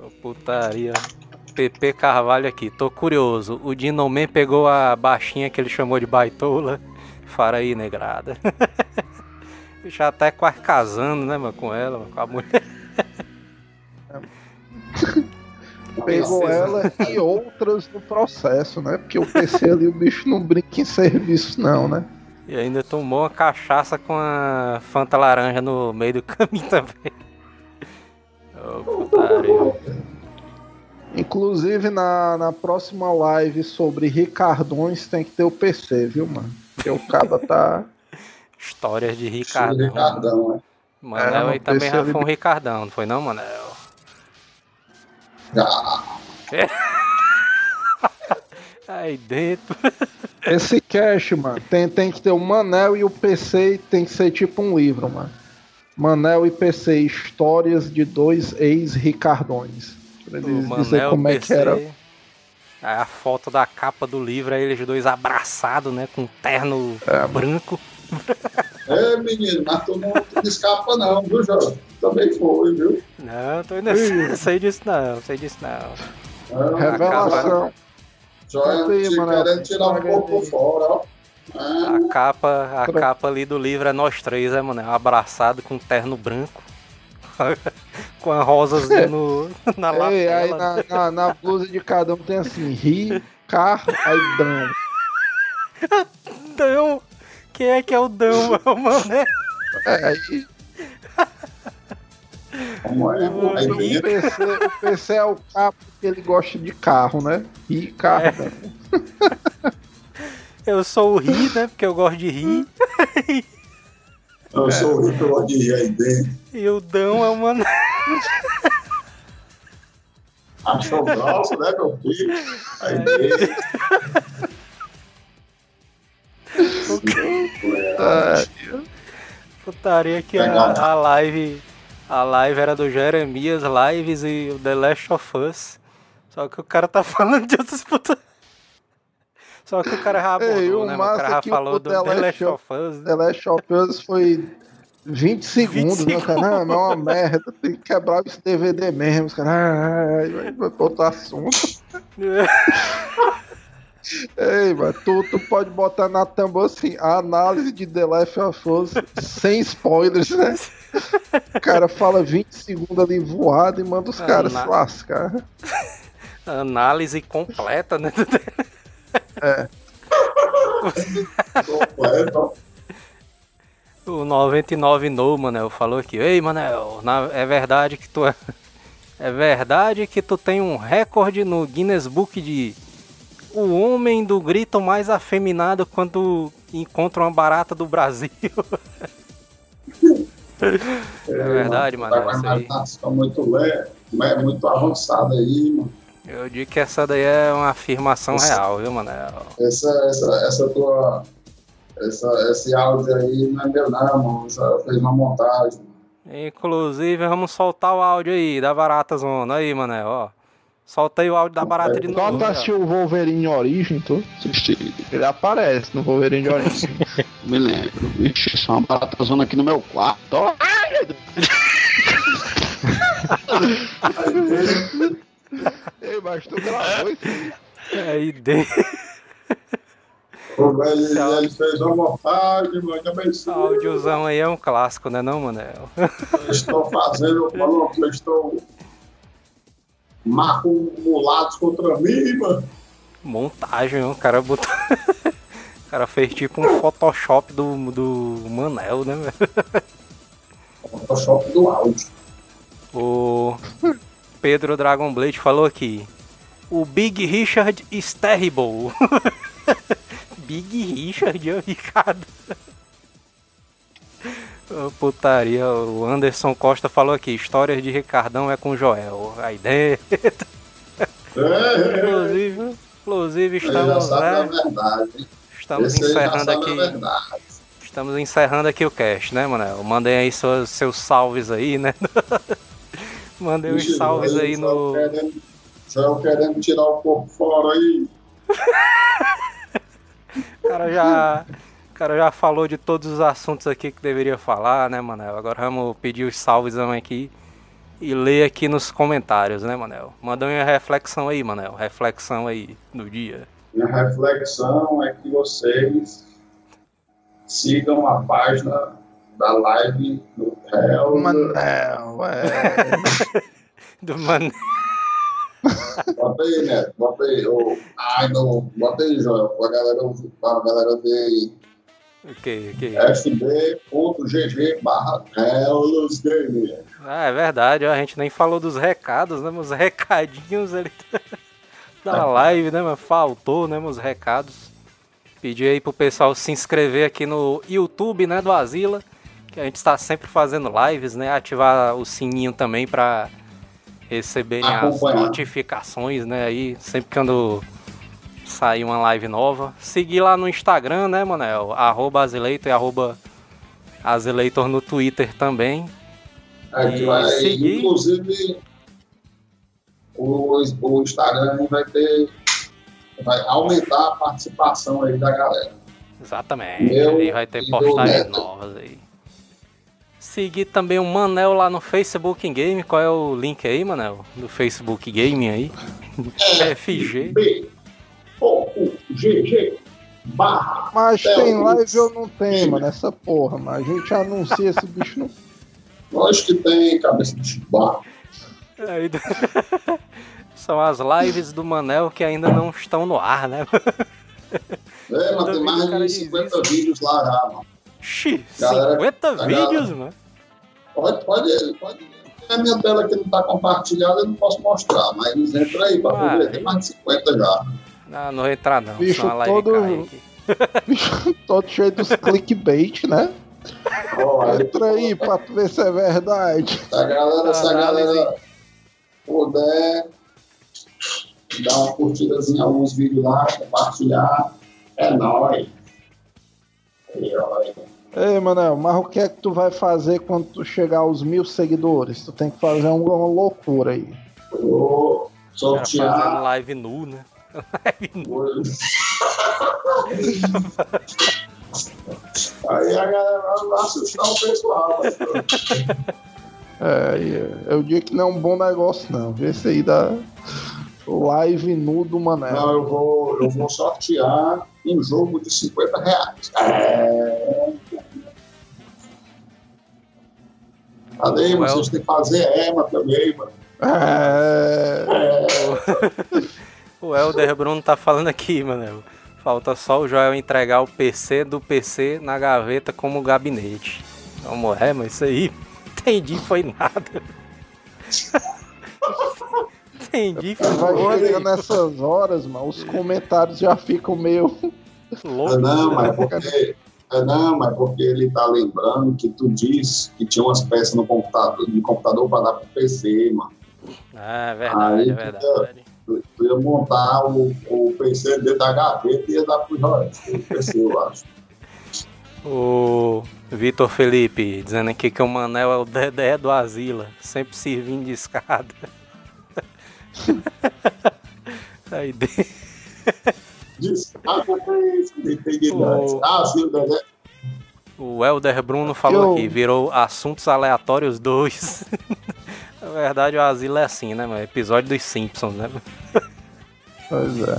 Speaker 2: Ô, Putaria. PP Carvalho aqui, tô curioso. O Dinoman pegou a baixinha que ele chamou de baitola. Fara aí, negrada. Já até quase casando, né, mano, com ela, mano, com a mulher.
Speaker 4: Pegou ela e outras no processo, né? Porque o PC ali, o bicho não brinca em serviço, não, né?
Speaker 2: E ainda tomou uma cachaça com a Fanta laranja no meio do caminho também. Ô, putaria.
Speaker 4: Inclusive, na, na próxima live sobre Ricardões tem que ter o PC, viu, mano? Porque o cara tá.
Speaker 2: Histórias de. Ricardão.
Speaker 3: Ricardão, é.
Speaker 2: Manel
Speaker 4: É,
Speaker 2: aí também já foi um Ricardão, não foi não, Manel?
Speaker 3: Já.
Speaker 2: Aí dentro.
Speaker 4: Esse cache, mano, tem, tem que ter o Manel e o PC tem que ser tipo um livro, mano. Manel e PC, histórias de dois ex-Ricardões. Pra
Speaker 2: O
Speaker 4: eles dizer
Speaker 2: Manel,
Speaker 4: como é que era.
Speaker 2: Aí a foto da capa do livro é eles dois abraçados, né? Com um terno
Speaker 4: É,
Speaker 2: branco.
Speaker 3: É, menino, mas tu não, tu não escapa não, viu, Jorge? Também foi, viu?
Speaker 2: Não, tô indo não sei disso não, sei disso não.
Speaker 3: É,
Speaker 4: Revelação. Aí,
Speaker 3: te
Speaker 4: Manel.
Speaker 3: querendo tirar um pouco por fora, ó. É,
Speaker 2: A capa, a capa ali do livro é nós três, é, mano? Abraçado com um terno branco. com a rosas no, na
Speaker 4: Ei, aí
Speaker 2: lapela.
Speaker 4: na, na, na blusa de cada um tem assim, ri, carro, aí dão.
Speaker 2: Dão! Quem é que é o Dão, é o Mané?
Speaker 4: É, aí
Speaker 3: como é? Aí
Speaker 4: o
Speaker 3: dentro,
Speaker 4: PC, o PC é o capo que ele gosta de carro, né? Ri, carro,
Speaker 2: É. Eu sou o Ri, né? Porque eu gosto de rir.
Speaker 3: Eu sou o rico, de dentro.
Speaker 2: E o Dão é Mané.
Speaker 3: Achou grosso, né, meu filho? Aí dentro.
Speaker 4: É,
Speaker 2: Putaria que a, a live. A live era do Jeremias Lives e o The Last of Us. Só que o cara tá falando de outras putas. Só que o cara já abordou,
Speaker 4: Ei, o
Speaker 2: né? O cara já
Speaker 4: é
Speaker 2: falou do
Speaker 4: The Last of-
Speaker 2: Us. né?
Speaker 4: The Last of Us foi 20 segundos,
Speaker 2: 20
Speaker 4: né? Cara, ah, não, é uma merda, tem que quebrar esse DVD mesmo. Os caras, vai outro assunto. Ei, mano, tu, tu pode botar na thumb assim, a análise de The Last of Us sem spoilers, né? O cara fala 20 segundos ali voado e manda os caras
Speaker 2: na-
Speaker 4: se lascar.
Speaker 2: Análise completa, né?
Speaker 3: Completo.
Speaker 2: O 99 No, Manel, falou aqui. Ei, Manel, na- é verdade que tu é. É verdade que tu tem um recorde no Guinness Book de o homem do grito mais afeminado quando encontra uma barata do Brasil. É verdade,
Speaker 3: Tá
Speaker 2: Manel.
Speaker 3: com a muito é muito avançada aí, mano.
Speaker 2: Eu digo que essa daí é uma afirmação
Speaker 3: Isso.
Speaker 2: real, viu, Manel?
Speaker 3: Essa, essa, essa tua. Essa, esse áudio aí não é meu, não, mano. Você fez uma montagem.
Speaker 2: Inclusive, vamos soltar o áudio aí da barata zona. Aí, Manel, ó. Solta aí o áudio da barata de
Speaker 4: Só
Speaker 2: novo.
Speaker 4: tu
Speaker 2: ó.
Speaker 4: assistiu o Wolverine Origem, tu? Ele aparece no Wolverine Origem.
Speaker 6: me lembro. Ixi, só uma barata zona aqui no meu quarto. Ó,
Speaker 4: Ei, mas tu gravou isso aí?
Speaker 3: O velho, ele fez uma montagem, mano. Também
Speaker 2: Esse áudiozão aí é um clássico, né não, Manel?
Speaker 3: eu estou fazendo, falou que eu estou maculados contra mim, mano.
Speaker 2: Montagem, o cara botou. O cara fez tipo um Photoshop do, do Manel, né, velho?
Speaker 3: Photoshop do áudio.
Speaker 2: O Pedro Dragon Blade falou aqui. O Big Richard is terrible. Big Richard, ô Ricardo. Putaria, o Anderson Costa falou aqui, histórias de Ricardão é com Joel. Aí dentro.
Speaker 3: É,
Speaker 2: Inclusive, inclusive estamos,
Speaker 3: a
Speaker 2: né? Estamos encerrando
Speaker 3: a
Speaker 2: aqui. Estamos encerrando aqui o cast, né, Manel? Mandem aí seus, seus salves aí, né? Mandem uns
Speaker 3: Ixi,
Speaker 2: salves aí no.
Speaker 3: Querendo, Joel querendo tirar o corpo fora aí.
Speaker 2: O cara já. O cara já falou de todos os assuntos aqui que deveria falar, né, Manel? Agora vamos pedir os salves aqui e ler aqui nos comentários, né, Manel? Manda uma reflexão aí, Manel. Reflexão aí do dia.
Speaker 3: Minha reflexão é que vocês sigam a página da live do Hell.
Speaker 4: Manel, é.
Speaker 2: Do Manel.
Speaker 3: Bota aí, Neto. Bota aí. ai, não. Bota aí, Joel. Pra galera, pra galera ver aí.
Speaker 2: O que? O que?
Speaker 3: fb.gg barra Hellos Gamer.
Speaker 2: Ah, é verdade, ó, a gente nem falou dos recados, né? Os recadinhos ali da live, né? Mas faltou, né? Os recados. Pedir aí pro pessoal se inscrever aqui no YouTube, né? Do Asila. Que a gente está sempre fazendo lives, né? Ativar o sininho também para receberem as notificações, né? Aí, sempre que quando sair uma live nova. Seguir lá no Instagram, né, Manel? Arroba Azileitor e arroba Azileitor no Twitter também.
Speaker 3: A gente
Speaker 2: E
Speaker 3: vai,
Speaker 2: seguir.
Speaker 3: inclusive, o, o Instagram vai ter. Vai aumentar a participação aí da galera.
Speaker 2: Exatamente.
Speaker 3: Meu
Speaker 2: Aí vai ter postagens
Speaker 3: Neto.
Speaker 2: novas aí. Seguir também o Manel lá no Facebook Game. Qual é o link aí, Manel? Do Facebook Game aí? FG.
Speaker 3: B, O, U, G, G, barra.
Speaker 4: Mas
Speaker 3: É,
Speaker 4: tem live ou não tem, mano, essa porra, mas a gente anuncia esse bicho no.
Speaker 3: Lógico que tem cabeça de chibá.
Speaker 2: Aí- São as lives do Manel que ainda não estão no ar, né?
Speaker 3: É, mas tem mais de
Speaker 2: diz
Speaker 3: 50
Speaker 2: isso.
Speaker 3: vídeos lá já, mano.
Speaker 2: Xi,
Speaker 3: Galera,
Speaker 2: 50
Speaker 3: a galera-
Speaker 2: vídeos, mano.
Speaker 3: Pode, pode, pode. A minha tela que não está compartilhada, eu não posso mostrar, mas eles entram aí para
Speaker 2: Ah,
Speaker 3: poder. Tem mais de 50 já.
Speaker 2: Não, não vou entrar não,
Speaker 4: Bicho todo- bicho todo cheio dos clickbait, né?
Speaker 3: Aí,
Speaker 4: Entra aí pra tu ver se é verdade.
Speaker 3: Se a galera, se a galera puder dar uma curtidazinha em alguns vídeos lá, compartilhar, é nóis. Aí, ó, aí.
Speaker 4: Ei, Manel, mas o que é que tu vai fazer quando tu chegar aos mil seguidores? Tu tem que fazer uma loucura aí.
Speaker 3: Eu vou
Speaker 2: Cara fazendo
Speaker 3: sortear.
Speaker 2: live nu, né? Live nu.
Speaker 3: Aí a galera vai assustar o pessoal.
Speaker 4: É, eu digo que não é um bom negócio, não. Vê se aí dá live nu do Manel.
Speaker 3: Não, eu vou, eu vou sortear um jogo de 50 reais. É. Cadê,
Speaker 2: Well.
Speaker 3: mano? Vocês têm que fazer EMA também, mano.
Speaker 4: É,
Speaker 2: O Helder Bruno tá falando aqui, mano. Falta só o Joel entregar o PC do PC na gaveta como gabinete. Vamos, é, mas isso aí, entendi, foi nada. entendi, foi
Speaker 4: chegando nessas horas, mano, os comentários já ficam meio.
Speaker 2: louco.
Speaker 3: É, não, mas porque, é, não, mas porque ele tá lembrando que tu disse que tinha umas peças no computador, no computador para dar pro PC, mano.
Speaker 2: Ah, é verdade,
Speaker 3: Aí
Speaker 2: é verdade.
Speaker 3: Tu, tu ia montar o, o PC dentro da gaveta e ia dar pro. O PC, eu acho.
Speaker 2: O Vitor Felipe dizendo aqui que o Manel é o Dedé do Asila, sempre servindo de escada. Aí de...
Speaker 3: Diz, ah, que é
Speaker 2: O-.
Speaker 3: Ah, sim, né?
Speaker 2: O Helder Bruno falou
Speaker 4: Eu-
Speaker 2: aqui, virou assuntos aleatórios 2. Na verdade, o Asila é assim, né, mano? Episódio dos Simpsons, né?
Speaker 4: Pois é.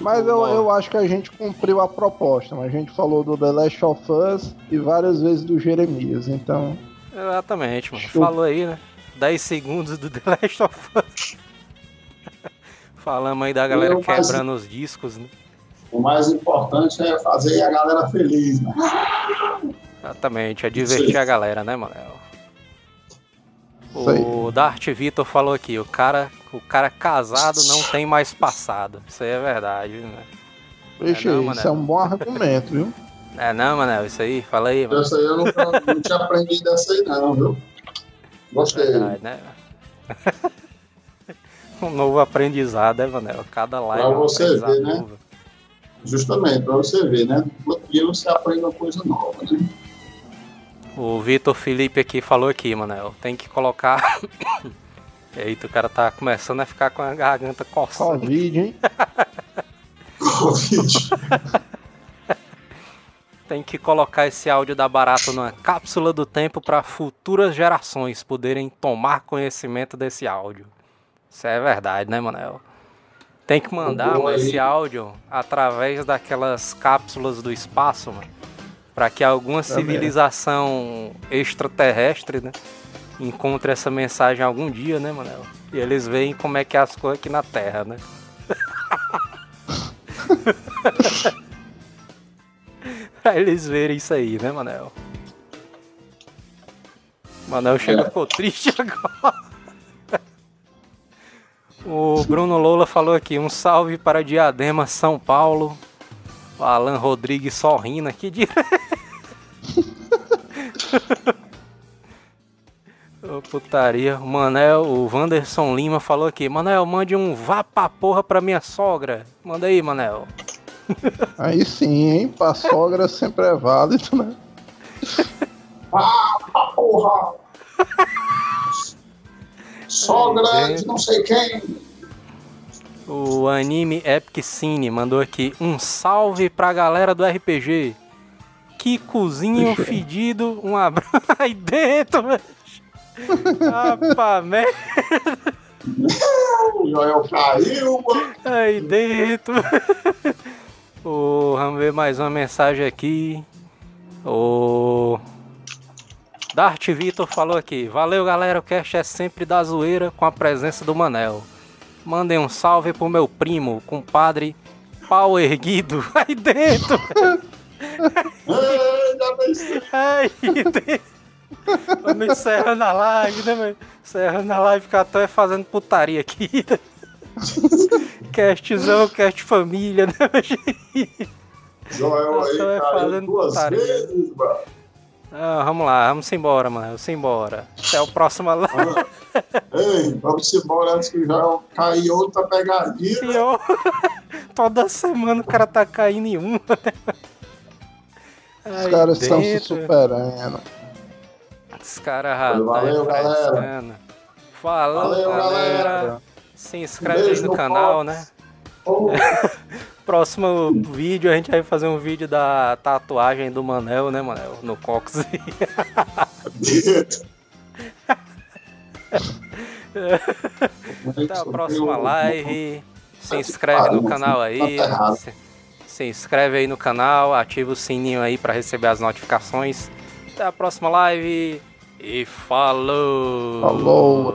Speaker 4: Mas eu, eu acho que a gente cumpriu a proposta. Mas a gente falou do The Last of Us e várias vezes do Jeremias. Então,
Speaker 2: Exatamente, mano. Falou aí, né? 10 segundos do The Last of Us. Falamos aí da galera
Speaker 3: faço-
Speaker 2: quebrando os discos, né?
Speaker 3: O mais importante é fazer a galera feliz, né?
Speaker 2: Exatamente, é divertir a galera, né, Manel?
Speaker 4: Isso.
Speaker 2: O Dart Vitor falou aqui, o cara, o cara casado não tem mais passado. Isso aí é verdade, né?
Speaker 4: Vixe,
Speaker 2: não,
Speaker 4: isso é um bom argumento, viu?
Speaker 2: É não, Manel, isso aí, fala aí, mano.
Speaker 3: Essa aí eu nunca, não tinha aprendido essa aí, não, viu? Gostei.
Speaker 2: Verdade, né? Um novo aprendizado, né, Manel? Cada live
Speaker 3: Pra
Speaker 2: é um
Speaker 3: você
Speaker 2: aprendizado
Speaker 3: ver, né?
Speaker 2: novo.
Speaker 3: Justamente, pra você ver, né? Todo dia você aprende uma coisa nova, né?
Speaker 2: O Vitor Felipe aqui falou aqui, Manel. Tem que colocar. Eita, o cara tá começando a ficar com a garganta coçando.
Speaker 4: Covid, hein?
Speaker 3: Covid.
Speaker 2: Tem que colocar esse áudio da Barato numa cápsula do tempo para futuras gerações poderem tomar conhecimento desse áudio. Isso é verdade, né, Manel? Tem que mandar
Speaker 3: Boa
Speaker 2: mano, esse áudio através daquelas cápsulas do espaço, mano, para que alguma
Speaker 4: Também.
Speaker 2: civilização extraterrestre, né, encontre essa mensagem algum dia, né, Manel? E eles veem como é que é as coisas aqui na Terra, né? pra eles verem isso aí, né, Manel? Manel chega ficou triste agora. O Bruno Lola falou aqui, um salve para Diadema, São Paulo. O Alan Rodrigues sorrindo aqui de... Putaria. O Manel, o Wanderson Lima falou aqui. Manel, mande um vá pra porra pra minha sogra. Manda aí, Manel.
Speaker 4: Aí sim, hein? Pra sogra sempre é válido, né?
Speaker 3: Ah, porra! Sogra de não sei quem.
Speaker 2: O anime Epic Cine mandou aqui um salve pra galera do RPG. Que cozinho fedido, um abraço aí dentro, velho. Rapaz, merda
Speaker 3: O Joel caiu, mano.
Speaker 2: aí dentro. O, vamos ver mais uma mensagem aqui. O Dart Vitor falou aqui. Valeu, galera. O cast é sempre da zoeira com a presença do Manel. Mandem um salve pro meu primo, compadre pau erguido. Aí dentro. Aí dentro. Vamos encerrando a live, né, velho? Encerrando a live, Catão é fazendo putaria aqui. Castzão, cast família, né?
Speaker 3: Joel aí
Speaker 2: fazendo
Speaker 3: duas
Speaker 2: putaria.
Speaker 3: vezes, mano.
Speaker 2: Ah, vamos lá, vamos embora, mano. Vamos embora. Até o próximo live.
Speaker 3: Ei, vamos embora antes que Joel cair outra pegadinha.
Speaker 2: Pior. Toda semana o cara tá caindo em uma, né?
Speaker 4: Os caras estão se superando.
Speaker 2: Os caras já
Speaker 3: Valeu,
Speaker 2: tá
Speaker 3: galera.
Speaker 2: Falou,
Speaker 3: Valeu,
Speaker 2: galera.
Speaker 3: galera.
Speaker 2: Se inscreve
Speaker 3: Beijo
Speaker 2: no
Speaker 3: no
Speaker 2: canal, né?
Speaker 3: Oh,
Speaker 2: Próximo vídeo a gente vai fazer um vídeo da tatuagem do Manel, né, Manel? No Cox. Até a próxima live. Se inscreve no canal aí. Se, se inscreve aí no canal, ativa o sininho aí pra receber as notificações. Até a próxima live. E falou!
Speaker 4: Falou.